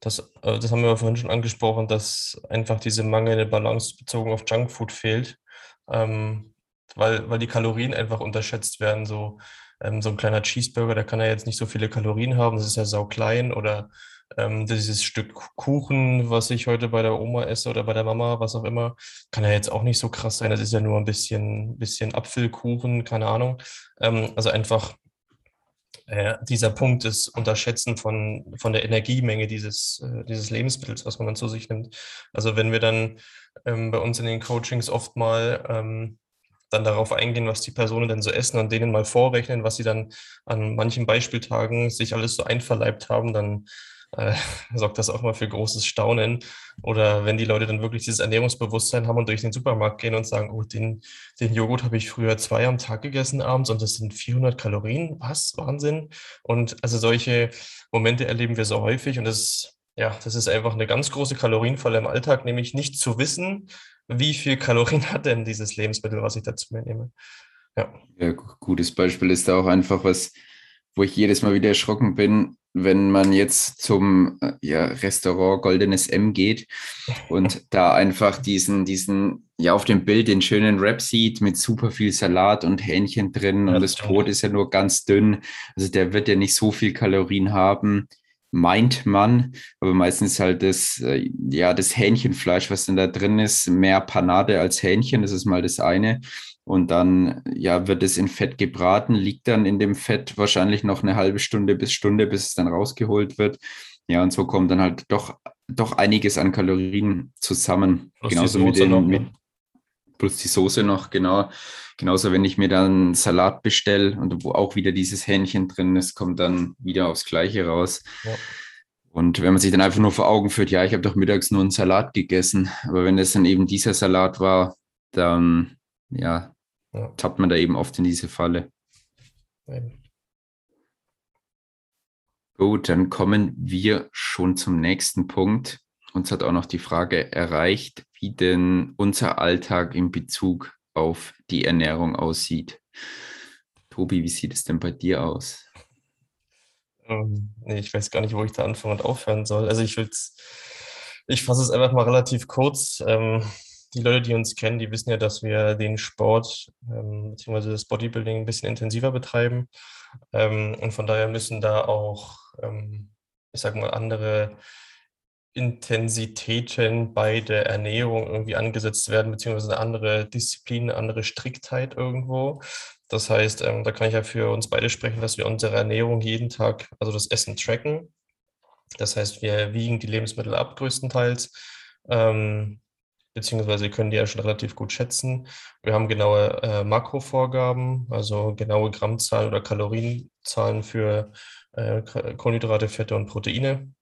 das, äh, das haben wir vorhin schon angesprochen, dass einfach diese mangelnde Balance bezogen auf Junkfood fehlt, ähm, weil, weil die Kalorien einfach unterschätzt werden. So, ähm, so ein kleiner Cheeseburger, der kann ja jetzt nicht so viele Kalorien haben, das ist ja sau klein oder ähm, dieses Stück Kuchen, was ich heute bei der Oma esse oder bei der Mama, was auch immer, kann ja jetzt auch nicht so krass sein. Das ist ja nur ein bisschen, bisschen Apfelkuchen, keine Ahnung. Ähm, also einfach äh, dieser Punkt des Unterschätzen von, von der Energiemenge dieses, äh, dieses Lebensmittels, was man dann zu sich nimmt. Also wenn wir dann ähm, bei uns in den Coachings oft mal ähm, dann darauf eingehen, was die Personen denn so essen und denen mal vorrechnen, was sie dann an manchen Beispieltagen sich alles so einverleibt haben, dann äh, sorgt das auch mal für großes Staunen. Oder wenn die Leute dann wirklich dieses Ernährungsbewusstsein haben und durch den Supermarkt gehen und sagen, oh, den, den Joghurt habe ich früher zwei am Tag gegessen abends und das sind 400 Kalorien. Was? Wahnsinn. Und also solche Momente erleben wir so häufig und das, ja, das ist einfach eine ganz große Kalorienfalle im Alltag, nämlich nicht zu wissen, wie viel Kalorien hat denn dieses Lebensmittel, was ich dazu mir nehme. Ja. ja, gutes Beispiel ist da auch einfach was, wo ich jedes Mal wieder erschrocken bin, wenn man jetzt zum äh, ja, Restaurant Goldenes M geht und *laughs* da einfach diesen, diesen ja auf dem Bild den schönen Wrap sieht mit super viel Salat und Hähnchen drin und das Brot ist ja nur ganz dünn. Also der wird ja nicht so viel Kalorien haben, meint man, aber meistens halt das, äh, ja, das Hähnchenfleisch, was denn da drin ist, mehr Panade als Hähnchen, das ist mal das eine. Und dann, ja, wird es in Fett gebraten, liegt dann in dem Fett wahrscheinlich noch eine halbe Stunde bis Stunde, bis es dann rausgeholt wird. Ja, und so kommt dann halt doch, doch einiges an Kalorien zusammen. Plus Genauso mit den, mit, ne? Plus die Soße noch, genau. Genauso, wenn ich mir dann Salat bestelle und wo auch wieder dieses Hähnchen drin ist, kommt dann wieder aufs Gleiche raus. Ja. Und wenn man sich dann einfach nur vor Augen führt, ja, ich habe doch mittags nur einen Salat gegessen, aber wenn es dann eben dieser Salat war, dann ja, ja. tappt man da eben oft in diese Falle. Nein. Gut, dann kommen wir schon zum nächsten Punkt. Uns hat auch noch die Frage erreicht, wie denn unser Alltag in Bezug auf die Ernährung aussieht. Tobi, wie sieht es denn bei dir aus? Ähm, ich weiß gar nicht, wo ich da anfangen und aufhören soll. Also ich will ich fasse es einfach mal relativ kurz. Ähm, die Leute, die uns kennen, die wissen ja, dass wir den Sport ähm, bzw. das Bodybuilding ein bisschen intensiver betreiben. Und von daher müssen da auch, ich sage mal, andere Intensitäten bei der Ernährung irgendwie angesetzt werden, beziehungsweise eine andere Disziplin, eine andere Striktheit irgendwo. Das heißt, ähm, da kann ich ja für uns beide sprechen, dass wir unsere Ernährung jeden Tag, also das Essen tracken. Das heißt, wir wiegen die Lebensmittel ab größtenteils, ähm, beziehungsweise können die ja schon relativ gut schätzen. Wir haben genaue äh, Makrovorgaben, also genaue Grammzahlen oder Kalorienzahlen für äh, Kohlenhydrate, Fette und Proteine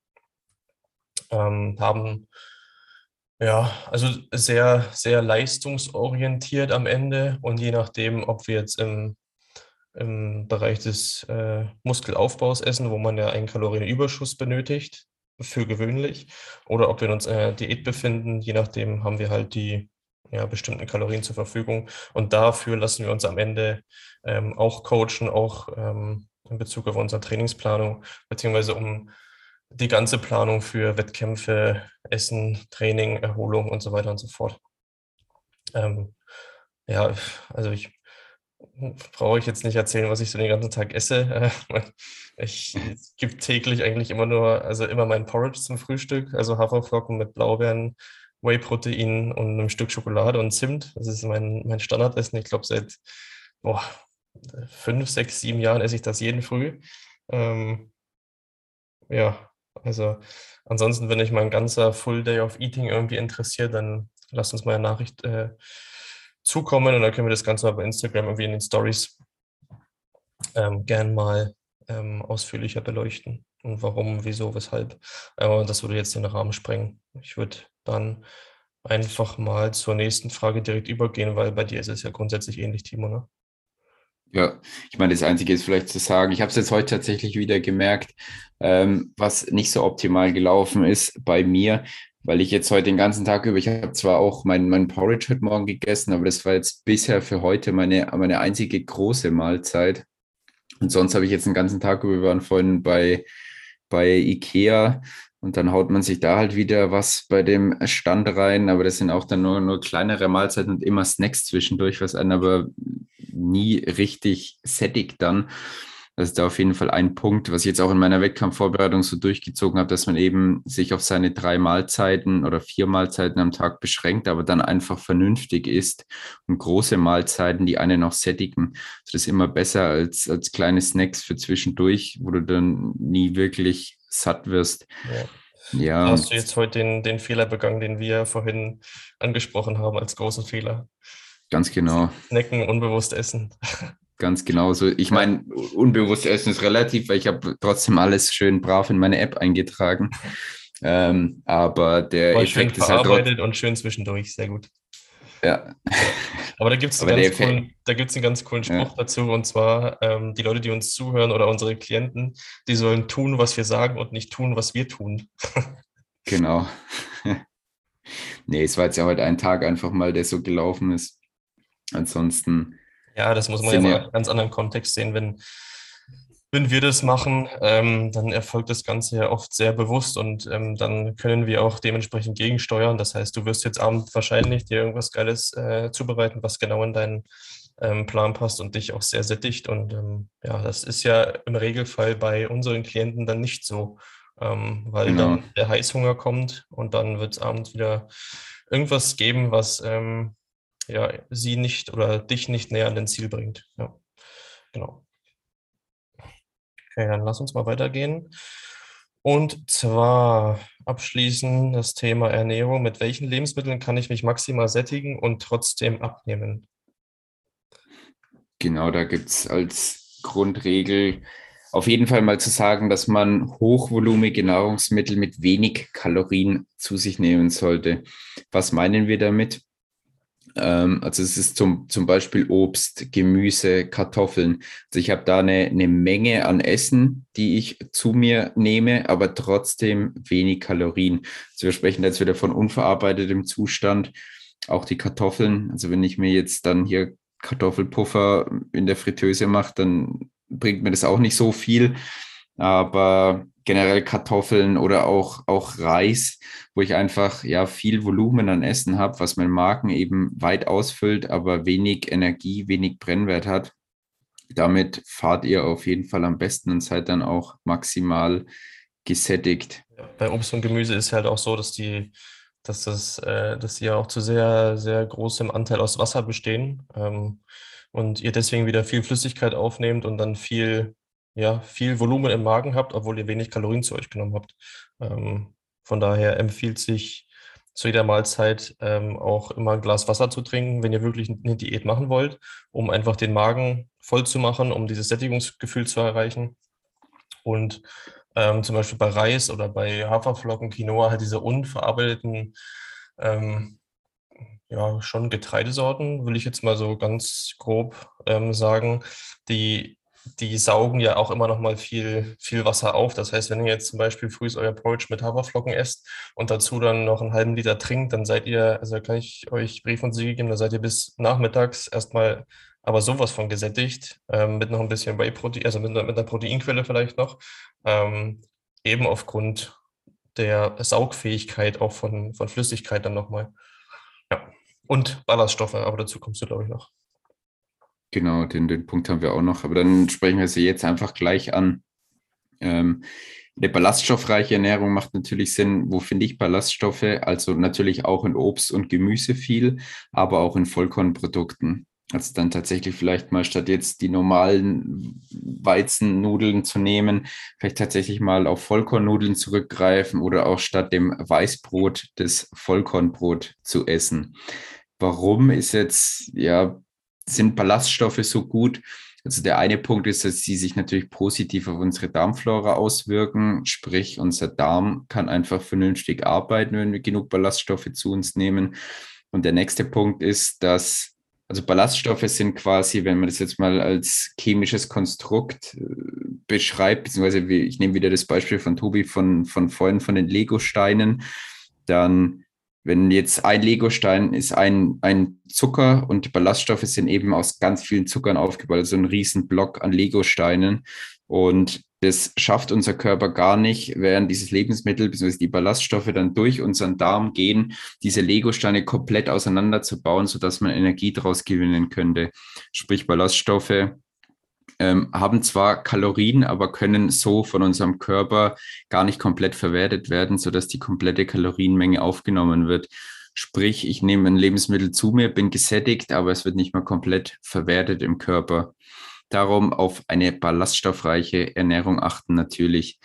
ähm, haben ja, also sehr, sehr leistungsorientiert am Ende. Und je nachdem, ob wir jetzt im, im Bereich des äh, Muskelaufbaus essen, wo man ja einen Kalorienüberschuss benötigt, für gewöhnlich, oder ob wir uns in einer Diät befinden, je nachdem haben wir halt die ja, bestimmten Kalorien zur Verfügung. Und dafür lassen wir uns am Ende ähm, auch coachen, auch ähm, in Bezug auf unsere Trainingsplanung, beziehungsweise um die ganze Planung für Wettkämpfe, Essen, Training, Erholung und so weiter und so fort. Ähm, ja, also ich brauche euch jetzt nicht erzählen, was ich so den ganzen Tag esse. *laughs* Ich gebe täglich eigentlich immer nur, also immer mein Porridge zum Frühstück, also Haferflocken mit Blaubeeren, Whey-Protein und einem Stück Schokolade und Zimt. Das ist mein, mein Standardessen. Ich glaube, seit boah, fünf, sechs, sieben Jahren esse ich das jeden Früh. Ähm, ja, also ansonsten, wenn euch mal ein ganzer Full Day of Eating irgendwie interessiert, dann lasst uns mal eine Nachricht äh, zukommen und dann können wir das Ganze mal bei Instagram irgendwie in den Stories ähm, gern mal ähm, ausführlicher beleuchten und warum, wieso, weshalb. Aber das würde jetzt den Rahmen sprengen. Ich würde dann einfach mal zur nächsten Frage direkt übergehen, weil bei dir ist es ja grundsätzlich ähnlich, Timo, ne? Ja, ich meine, das Einzige ist vielleicht zu sagen, ich habe es jetzt heute tatsächlich wieder gemerkt, ähm, was nicht so optimal gelaufen ist bei mir, weil ich jetzt heute den ganzen Tag über, ich habe zwar auch mein, mein Porridge heute Morgen gegessen, aber das war jetzt bisher für heute meine, meine einzige große Mahlzeit. Und sonst habe ich jetzt den ganzen Tag über, wir waren vorhin bei, bei Ikea und dann haut man sich da halt wieder was bei dem Stand rein, aber das sind auch dann nur, nur kleinere Mahlzeiten und immer Snacks zwischendurch, was einen aber nie richtig sättigt dann. Das ist da auf jeden Fall ein Punkt, was ich jetzt auch in meiner Wettkampfvorbereitung so durchgezogen habe, dass man eben sich auf seine drei Mahlzeiten oder vier Mahlzeiten am Tag beschränkt, aber dann einfach vernünftig ist und große Mahlzeiten, die einen noch sättigen. Das ist immer besser als, als kleine Snacks für zwischendurch, wo du dann nie wirklich satt wirst. Ja. ja. Hast du jetzt heute den, den Fehler begangen, den wir vorhin angesprochen haben als großen Fehler? Ganz genau. Snacken, unbewusst essen. Ganz genau so. Ich meine, unbewusst essen ist relativ, weil ich habe trotzdem alles schön brav in meine App eingetragen. Ähm, aber der Voll Effekt ist halt trotzdem und schön zwischendurch, sehr gut. Ja. Aber da gibt es einen, einen ganz coolen Spruch ja. dazu, und zwar ähm, die Leute, die uns zuhören oder unsere Klienten, die sollen tun, was wir sagen und nicht tun, was wir tun. genau. *laughs* nee, es war jetzt ja heute ein Tag einfach mal, der so gelaufen ist. Ansonsten ja, das muss man ja, ja in einem ganz anderen Kontext sehen, wenn, wenn wir das machen, ähm, dann erfolgt das Ganze ja oft sehr bewusst und ähm, dann können wir auch dementsprechend gegensteuern. Das heißt, du wirst jetzt abends wahrscheinlich dir irgendwas Geiles äh, zubereiten, was genau in deinen ähm, Plan passt und dich auch sehr sättigt. Und ähm, ja, das ist ja im Regelfall bei unseren Klienten dann nicht so, ähm, weil genau. dann der Heißhunger kommt und dann wird es abends wieder irgendwas geben, was ähm, ja, sie nicht oder dich nicht näher an den Ziel bringt. Ja, genau. Okay, dann lass uns mal weitergehen. Und zwar abschließen das Thema Ernährung. Mit welchen Lebensmitteln kann ich mich maximal sättigen und trotzdem abnehmen? Genau, da gibt es als Grundregel auf jeden Fall mal zu sagen, dass man hochvolumige Nahrungsmittel mit wenig Kalorien zu sich nehmen sollte. Was meinen wir damit? Ähm, also es ist zum, zum Beispiel Obst, Gemüse, Kartoffeln. Also ich habe da eine, eine Menge an Essen, die ich zu mir nehme, aber trotzdem wenig Kalorien. Also wir sprechen jetzt wieder von unverarbeitetem Zustand. Auch die Kartoffeln. Also wenn ich mir jetzt dann hier Kartoffelpuffer in der Fritteuse mache, dann bringt mir das auch nicht so viel. Aber generell Kartoffeln oder auch, auch Reis, wo ich einfach ja viel Volumen an Essen habe, was mein Magen eben weit ausfüllt, aber wenig Energie, wenig Brennwert hat. Damit fahrt ihr auf jeden Fall am besten und seid dann auch maximal gesättigt. bei Obst und Gemüse ist halt auch so, dass die, dass das, äh, dass die ja auch zu sehr, sehr großem Anteil aus Wasser bestehen ähm, und ihr deswegen wieder viel Flüssigkeit aufnehmt und dann viel ja, viel Volumen im Magen habt, obwohl ihr wenig Kalorien zu euch genommen habt. Ähm, von daher empfiehlt sich zu jeder Mahlzeit ähm, auch immer ein Glas Wasser zu trinken, wenn ihr wirklich eine Diät machen wollt, um einfach den Magen voll zu machen, um dieses Sättigungsgefühl zu erreichen. Und ähm, zum Beispiel bei Reis oder bei Haferflocken, Quinoa, halt diese unverarbeiteten, ähm, ja, schon Getreidesorten, will ich jetzt mal so ganz grob ähm, sagen, die die saugen ja auch immer noch mal viel, viel Wasser auf. Das heißt, wenn ihr jetzt zum Beispiel früh euer Porridge mit Haferflocken esst und dazu dann noch einen halben Liter trinkt, dann seid ihr, also kann ich euch Brief und Siegel geben, da seid ihr bis nachmittags erstmal aber sowas von gesättigt, ähm, mit noch ein bisschen Whey-Protein, also mit, mit, einer Proteinquelle vielleicht noch, ähm, eben aufgrund der Saugfähigkeit auch von, von Flüssigkeit dann nochmal. Ja, und Ballaststoffe, aber dazu kommst du, glaube ich, noch. Genau, den, den Punkt haben wir auch noch. Aber dann sprechen wir sie jetzt einfach gleich an. Ähm, eine ballaststoffreiche Ernährung macht natürlich Sinn. Wo finde ich Ballaststoffe? Also natürlich auch in Obst und Gemüse viel, aber auch in Vollkornprodukten. Also dann tatsächlich vielleicht mal statt jetzt die normalen Weizennudeln zu nehmen, vielleicht tatsächlich mal auf Vollkornnudeln zurückgreifen oder auch statt dem Weißbrot das Vollkornbrot zu essen. Warum ist jetzt ja sind Ballaststoffe so gut? Also der eine Punkt ist, dass sie sich natürlich positiv auf unsere Darmflora auswirken, sprich unser Darm kann einfach vernünftig arbeiten, wenn wir genug Ballaststoffe zu uns nehmen. Und der nächste Punkt ist, dass also Ballaststoffe sind quasi, wenn man das jetzt mal als chemisches Konstrukt äh, beschreibt, beziehungsweise ich nehme wieder das Beispiel von Tobi von, von vorhin von den Lego-Steinen, dann wenn jetzt ein Legostein ist ein, ein Zucker und die Ballaststoffe sind eben aus ganz vielen Zuckern aufgebaut, also ein riesen Block an Legosteinen. Und das schafft unser Körper gar nicht, während dieses Lebensmittel bzw. die Ballaststoffe dann durch unseren Darm gehen, diese Legosteine komplett auseinanderzubauen, sodass man Energie daraus gewinnen könnte. Sprich, Ballaststoffe ähm, haben zwar Kalorien, aber können so von unserem Körper gar nicht komplett verwertet werden, sodass die komplette Kalorienmenge aufgenommen wird. Sprich, ich nehme ein Lebensmittel zu mir, bin gesättigt, aber es wird nicht mal komplett verwertet im Körper. Darum auf eine ballaststoffreiche Ernährung achten natürlich.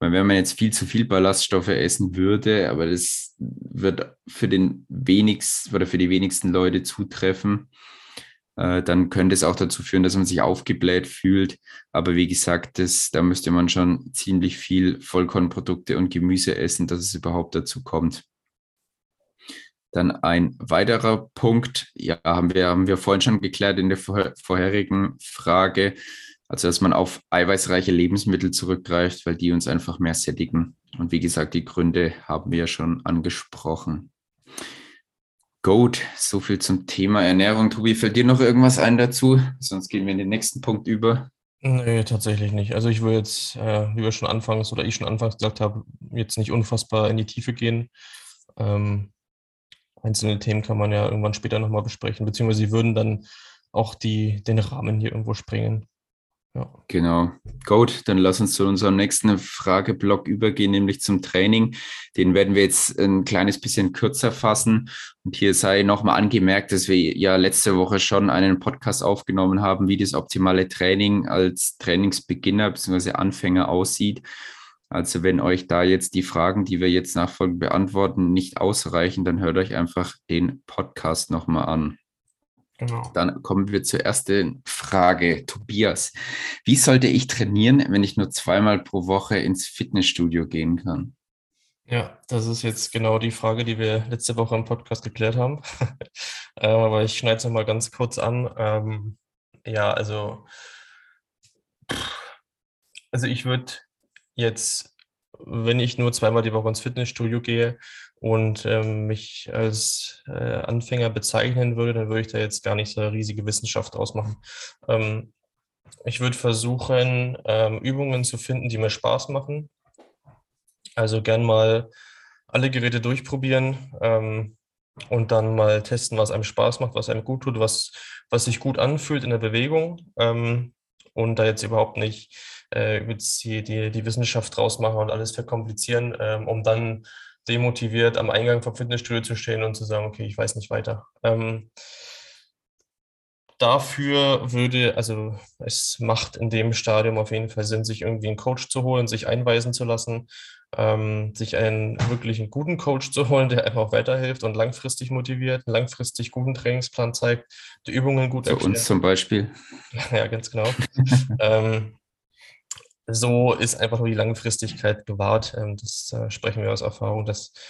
Meine, wenn man jetzt viel zu viel Ballaststoffe essen würde, aber das wird für den wenigsten oder für die wenigsten Leute zutreffen, äh, dann könnte es auch dazu führen, dass man sich aufgebläht fühlt. Aber wie gesagt, das, da müsste man schon ziemlich viel Vollkornprodukte und Gemüse essen, dass es überhaupt dazu kommt. Dann ein weiterer Punkt, ja, haben wir, haben wir vorhin schon geklärt in der vorherigen Frage, also dass man auf eiweißreiche Lebensmittel zurückgreift, weil die uns einfach mehr sättigen. Und wie gesagt, die Gründe haben wir schon angesprochen. Gut, so viel zum Thema Ernährung. Tobi, fällt dir noch irgendwas ein dazu? Sonst gehen wir in den nächsten Punkt über. Nee, tatsächlich nicht. Also ich will jetzt, äh, wie wir schon anfangs oder ich schon anfangs gesagt habe, jetzt nicht unfassbar in die Tiefe gehen. Ähm, einzelne Themen kann man ja irgendwann später nochmal besprechen, beziehungsweise sie würden dann auch die, den Rahmen hier irgendwo sprengen. Ja. Genau. Gut, dann lass uns zu unserem nächsten Frageblock übergehen, nämlich zum Training. Den werden wir jetzt ein kleines bisschen kürzer fassen. Und hier sei nochmal angemerkt, dass wir ja letzte Woche schon einen Podcast aufgenommen haben, wie das optimale Training als Trainingsbeginner bzw. Anfänger aussieht. Also wenn euch da jetzt die Fragen, die wir jetzt nachfolgend beantworten, nicht ausreichen, dann hört euch einfach den Podcast nochmal an. Genau. Dann kommen wir zur ersten Frage. Tobias, wie sollte ich trainieren, wenn ich nur zweimal pro Woche ins Fitnessstudio gehen kann? Ja, das ist jetzt genau die Frage, die wir letzte Woche im Podcast geklärt haben. *laughs* ähm, aber ich schneide es nochmal ganz kurz an. Ähm, ja, also, also ich würde jetzt, wenn ich nur zweimal die Woche ins Fitnessstudio gehe, und ähm, mich als äh, Anfänger bezeichnen würde, dann würde ich da jetzt gar nicht so eine riesige Wissenschaft ausmachen. Ähm, ich würde versuchen, ähm, Übungen zu finden, die mir Spaß machen. Also gern mal alle Geräte durchprobieren ähm, und dann mal testen, was einem Spaß macht, was einem gut tut, was, was sich gut anfühlt in der Bewegung. Und da jetzt überhaupt nicht äh, die, die, die Wissenschaft draus machen und alles verkomplizieren, ähm, um dann demotiviert am Eingang vom Fitnessstudio zu stehen und zu sagen, okay, ich weiß nicht weiter. Ähm, dafür würde, also es macht in dem Stadium auf jeden Fall Sinn, sich irgendwie einen Coach zu holen, sich einweisen zu lassen, ähm, sich einen wirklichen guten Coach zu holen, der einfach weiterhilft und langfristig motiviert, einen langfristig guten Trainingsplan zeigt, die Übungen gut Für erklärt. uns zum Beispiel. *laughs* Ja, ganz genau. *laughs* ähm, so ist einfach nur die Langfristigkeit gewahrt. Ähm, das äh, sprechen wir aus Erfahrung. Das äh,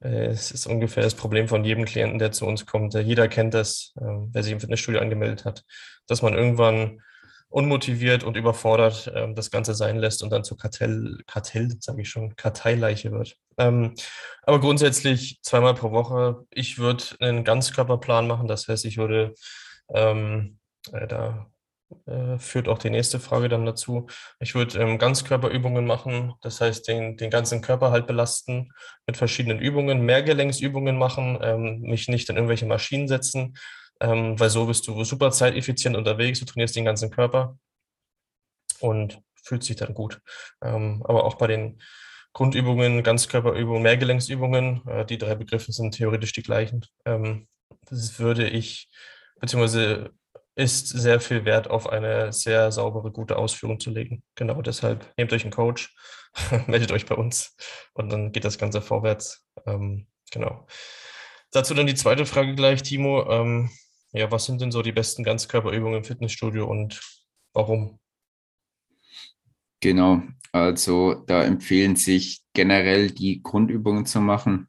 es ist ungefähr das Problem von jedem Klienten, der zu uns kommt. Jeder kennt das, ähm, wer sich im Fitnessstudio angemeldet hat, dass man irgendwann unmotiviert und überfordert ähm, das Ganze sein lässt und dann zu Kartell, Kartell, sage ich schon, Karteileiche wird. aber grundsätzlich zweimal pro Woche. Ich würde einen Ganzkörperplan machen. Das heißt, ich würde ähm, äh, da äh, führt auch die nächste Frage dann dazu. Ich würde ähm, Ganzkörperübungen machen, das heißt den, den ganzen Körper halt belasten mit verschiedenen Übungen, Mehrgelenksübungen machen, ähm, mich nicht in irgendwelche Maschinen setzen, ähm, weil so bist du super zeiteffizient unterwegs, du trainierst den ganzen Körper und fühlt sich dann gut. Ähm, aber auch bei den Grundübungen, Ganzkörperübungen, Mehrgelenksübungen, äh, die drei Begriffe sind theoretisch die gleichen. Ähm, das würde ich, beziehungsweise ist sehr viel Wert auf eine sehr saubere, gute Ausführung zu legen. Genau deshalb nehmt euch einen Coach, *laughs* meldet euch bei uns und dann geht das Ganze vorwärts. Ähm, genau. Dazu dann die zweite Frage gleich, Timo. Ähm, ja, was sind denn so die besten Ganzkörperübungen im Fitnessstudio und warum? Genau, also da empfehlen sich generell die Grundübungen zu machen.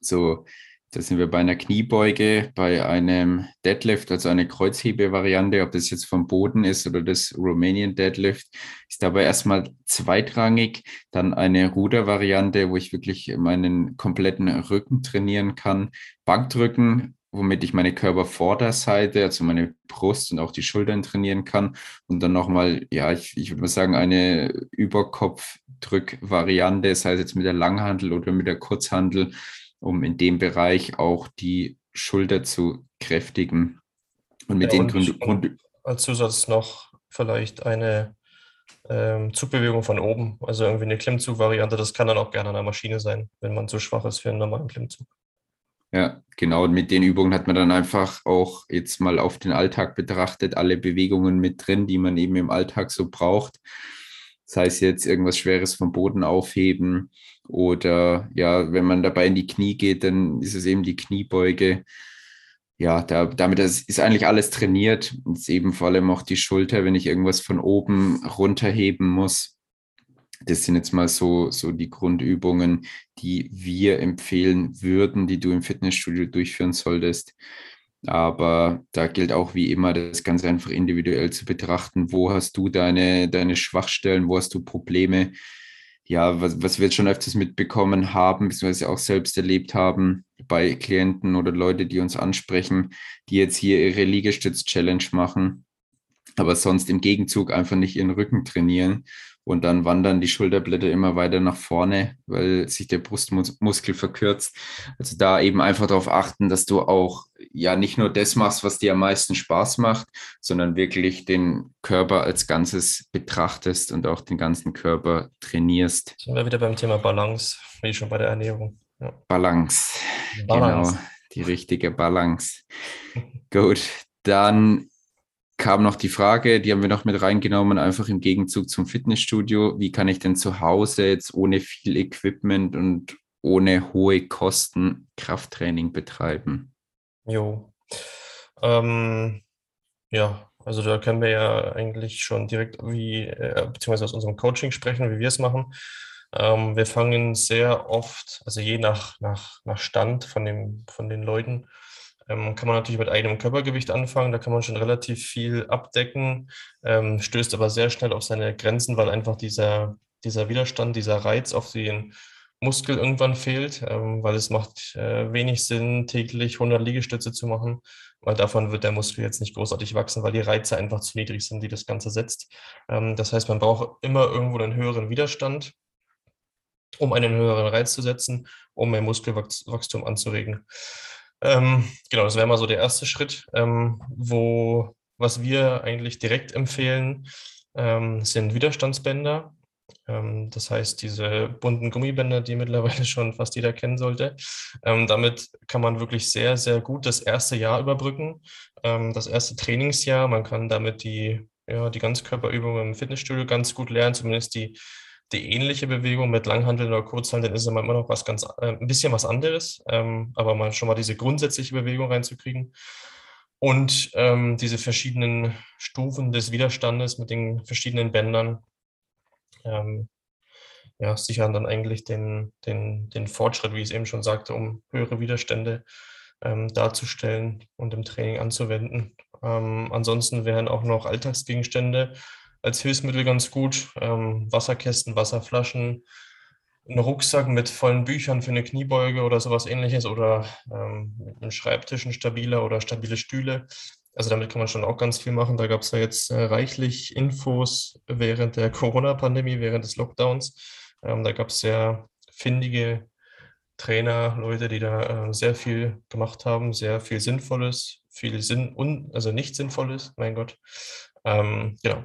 So da sind wir bei einer Kniebeuge, bei einem Deadlift, also eine Kreuzhebevariante, ob das jetzt vom Boden ist oder das Romanian Deadlift, ist dabei erstmal zweitrangig. Dann eine Rudervariante, wo ich wirklich meinen kompletten Rücken trainieren kann. Bankdrücken, womit ich meine Körpervorderseite, also meine Brust und auch die Schultern trainieren kann. Und dann nochmal, ja, ich, ich würde mal sagen, eine Überkopfdrückvariante, sei es jetzt mit der Langhandel oder mit der Kurzhandel, um in dem Bereich auch die Schulter zu kräftigen. Und mit ja, den Gründen. Grund als Zusatz noch vielleicht eine ähm, Zugbewegung von oben, also irgendwie eine Klimmzug-Variante. Das kann dann auch gerne an der Maschine sein, wenn man zu schwach ist für einen normalen Klimmzug. Ja, genau. Und mit den Übungen hat man dann einfach auch jetzt mal auf den Alltag betrachtet, alle Bewegungen mit drin, die man eben im Alltag so braucht. Sei es jetzt irgendwas Schweres vom Boden aufheben oder ja, wenn man dabei in die Knie geht, dann ist es eben die Kniebeuge. Ja, da, damit ist eigentlich alles trainiert. Ist eben vor allem auch die Schulter, wenn ich irgendwas von oben runterheben muss. Das sind jetzt mal so, so die Grundübungen, die wir empfehlen würden, die du im Fitnessstudio durchführen solltest. Aber da gilt auch wie immer, das Ganze einfach individuell zu betrachten. Wo hast du deine, deine Schwachstellen? Wo hast du Probleme? Ja, was, was wir jetzt schon öfters mitbekommen haben, beziehungsweise auch selbst erlebt haben bei Klienten oder Leute, die uns ansprechen, die jetzt hier ihre Liegestütz-Challenge machen aber sonst im Gegenzug einfach nicht ihren Rücken trainieren. Und dann wandern die Schulterblätter immer weiter nach vorne, weil sich der Brustmuskel verkürzt. Also da eben einfach darauf achten, dass du auch ja nicht nur das machst, was dir am meisten Spaß macht, sondern wirklich den Körper als Ganzes betrachtest und auch den ganzen Körper trainierst. Sind wir wieder beim Thema Balance, wie schon bei der Ernährung. Ja. Balance. Balance. Genau, die richtige Balance. *laughs* Gut, dann kam noch die Frage, die haben wir noch mit reingenommen, einfach im Gegenzug zum Fitnessstudio. Wie kann ich denn zu Hause jetzt ohne viel Equipment und ohne hohe Kosten Krafttraining betreiben? Jo. Ähm, ja, also da können wir ja eigentlich schon direkt wie, äh, beziehungsweise aus unserem Coaching sprechen, wie wir es machen. Ähm, wir fangen sehr oft, also je nach, nach, nach Stand von, dem, von den Leuten, ähm, kann man natürlich mit eigenem Körpergewicht anfangen, da kann man schon relativ viel abdecken, ähm, stößt aber sehr schnell auf seine Grenzen, weil einfach dieser, dieser Widerstand, dieser Reiz auf den Muskel irgendwann fehlt, ähm, weil es macht äh, wenig Sinn, täglich 100 Liegestütze zu machen, weil davon wird der Muskel jetzt nicht großartig wachsen, weil die Reize einfach zu niedrig sind, die das Ganze setzt. Ähm, das heißt, man braucht immer irgendwo einen höheren Widerstand, um einen höheren Reiz zu setzen, um mehr Muskelwachstum anzuregen. Ähm, genau, das wäre mal so der erste Schritt, ähm, wo was wir eigentlich direkt empfehlen, ähm, sind Widerstandsbänder. Ähm, das heißt, diese bunten Gummibänder, die *laughs* mittlerweile schon fast jeder kennen sollte. Ähm, damit kann man wirklich sehr, sehr gut das erste Jahr überbrücken, ähm, das erste Trainingsjahr. Man kann damit die, ja, die Ganzkörperübungen im Fitnessstudio ganz gut lernen, zumindest die die ähnliche Bewegung mit Langhandeln oder Kurzhandeln ist immer noch was ganz, äh, ein bisschen was anderes, ähm, aber mal schon mal diese grundsätzliche Bewegung reinzukriegen. Und ähm, diese verschiedenen Stufen des Widerstandes mit den verschiedenen Bändern ähm, ja, sichern dann eigentlich den, den, den Fortschritt, wie ich es eben schon sagte, um höhere Widerstände ähm, darzustellen und im Training anzuwenden. Ähm, ansonsten wären auch noch Alltagsgegenstände als Hilfsmittel ganz gut. Ähm, Wasserkästen, Wasserflaschen, ein Rucksack mit vollen Büchern für eine Kniebeuge oder sowas ähnliches oder ähm, ein Schreibtisch, ein stabiler oder stabile Stühle. Also damit kann man schon auch ganz viel machen. Da gab es ja jetzt äh, reichlich Infos während der *laughs* Corona-Pandemie, während des Lockdowns. Ähm, da gab es sehr findige Trainer, Leute, die da äh, sehr viel gemacht haben, sehr viel Sinnvolles, viel Sinn und also nicht Sinnvolles, mein Gott. Ähm, genau,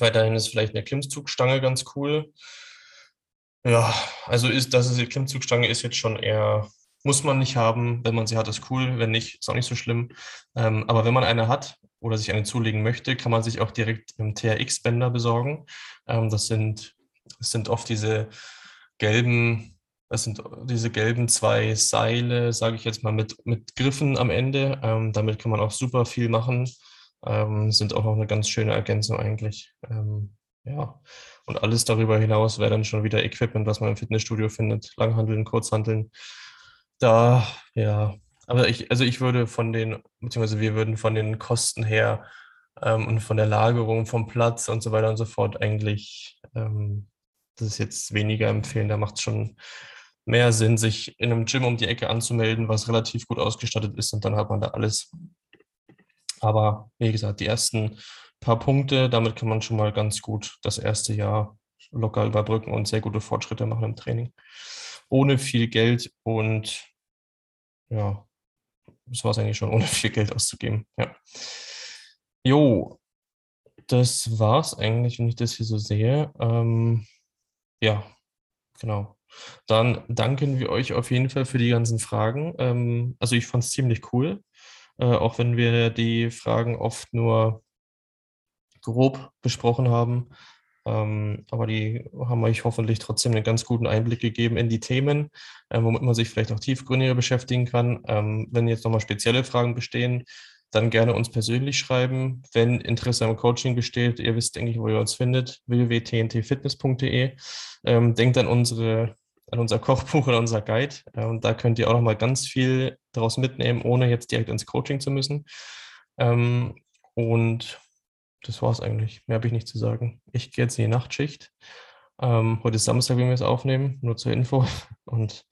Weiterhin ist vielleicht eine Klimmzugstange ganz cool. Ja, also ist, dass es eine Klimmzugstange ist jetzt schon eher, muss man nicht haben. Wenn man sie hat, ist cool. Wenn nicht, ist auch nicht so schlimm. Ähm, aber wenn man eine hat oder sich eine zulegen möchte, kann man sich auch direkt einen TRX-Bänder besorgen. Ähm, das sind, das sind oft diese gelben, das sind diese gelben zwei Seile, sage ich jetzt mal, mit, mit Griffen am Ende. Ähm, damit kann man auch super viel machen ähm, sind auch noch eine ganz schöne Ergänzung eigentlich. Ähm, ja, und alles darüber hinaus wäre dann schon wieder Equipment, was man im Fitnessstudio findet, Langhandeln, Kurzhandeln. Da, ja, aber ich, also ich würde von den, beziehungsweise wir würden von den Kosten her ähm, und von der Lagerung, vom Platz und so weiter und so fort eigentlich, ähm, das ist jetzt weniger empfehlen. Da macht es schon mehr Sinn, sich in einem Gym um die Ecke anzumelden, was relativ gut ausgestattet ist und dann hat man da alles. Aber wie gesagt, die ersten paar Punkte, damit kann man schon mal ganz gut das erste Jahr locker überbrücken und sehr gute Fortschritte machen im Training. Ohne viel Geld und ja, das war es eigentlich schon, ohne *laughs* viel Geld auszugeben. Ja. Jo, das war es eigentlich, wenn ich das hier so sehe. Ähm, ja, genau. Dann danken wir euch auf jeden Fall für die ganzen Fragen. Ähm, also ich fand es ziemlich cool äh, auch wenn wir die Fragen oft nur grob besprochen haben. Ähm, aber die haben euch hoffentlich trotzdem einen ganz guten Einblick gegeben in die Themen, äh, womit man sich vielleicht auch tiefgründiger beschäftigen kann. Ähm, wenn jetzt nochmal spezielle Fragen bestehen, dann gerne uns persönlich schreiben. Wenn Interesse am Coaching besteht, ihr wisst, denke ich, wo ihr uns findet, www.tntfitness.de. Ähm, denkt an unsere an unser Kochbuch und unser Guide. Und da könnt ihr auch noch mal ganz viel daraus mitnehmen, ohne jetzt direkt ins Coaching zu müssen. Ähm, und das war es eigentlich. Mehr habe ich nicht zu sagen. Ich gehe jetzt in die Nachtschicht. Ähm, heute ist Samstag, wenn wir es aufnehmen, nur zur Info. *laughs* Und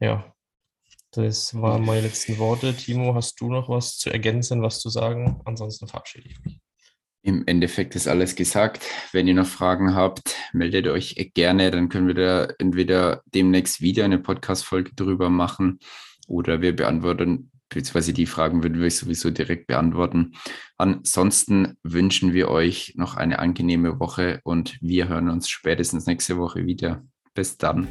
ja, das waren meine letzten Worte. Timo, hast du noch was zu ergänzen, was zu sagen? Ansonsten verabschiede ich mich. Im Endeffekt ist alles gesagt. Wenn ihr noch Fragen habt, meldet euch gerne. Dann können wir da entweder demnächst wieder eine Podcast-Folge drüber machen oder wir beantworten, beziehungsweise die Fragen würden wir sowieso direkt beantworten. Ansonsten wünschen wir euch noch eine angenehme Woche und wir hören uns spätestens nächste Woche wieder. Bis dann.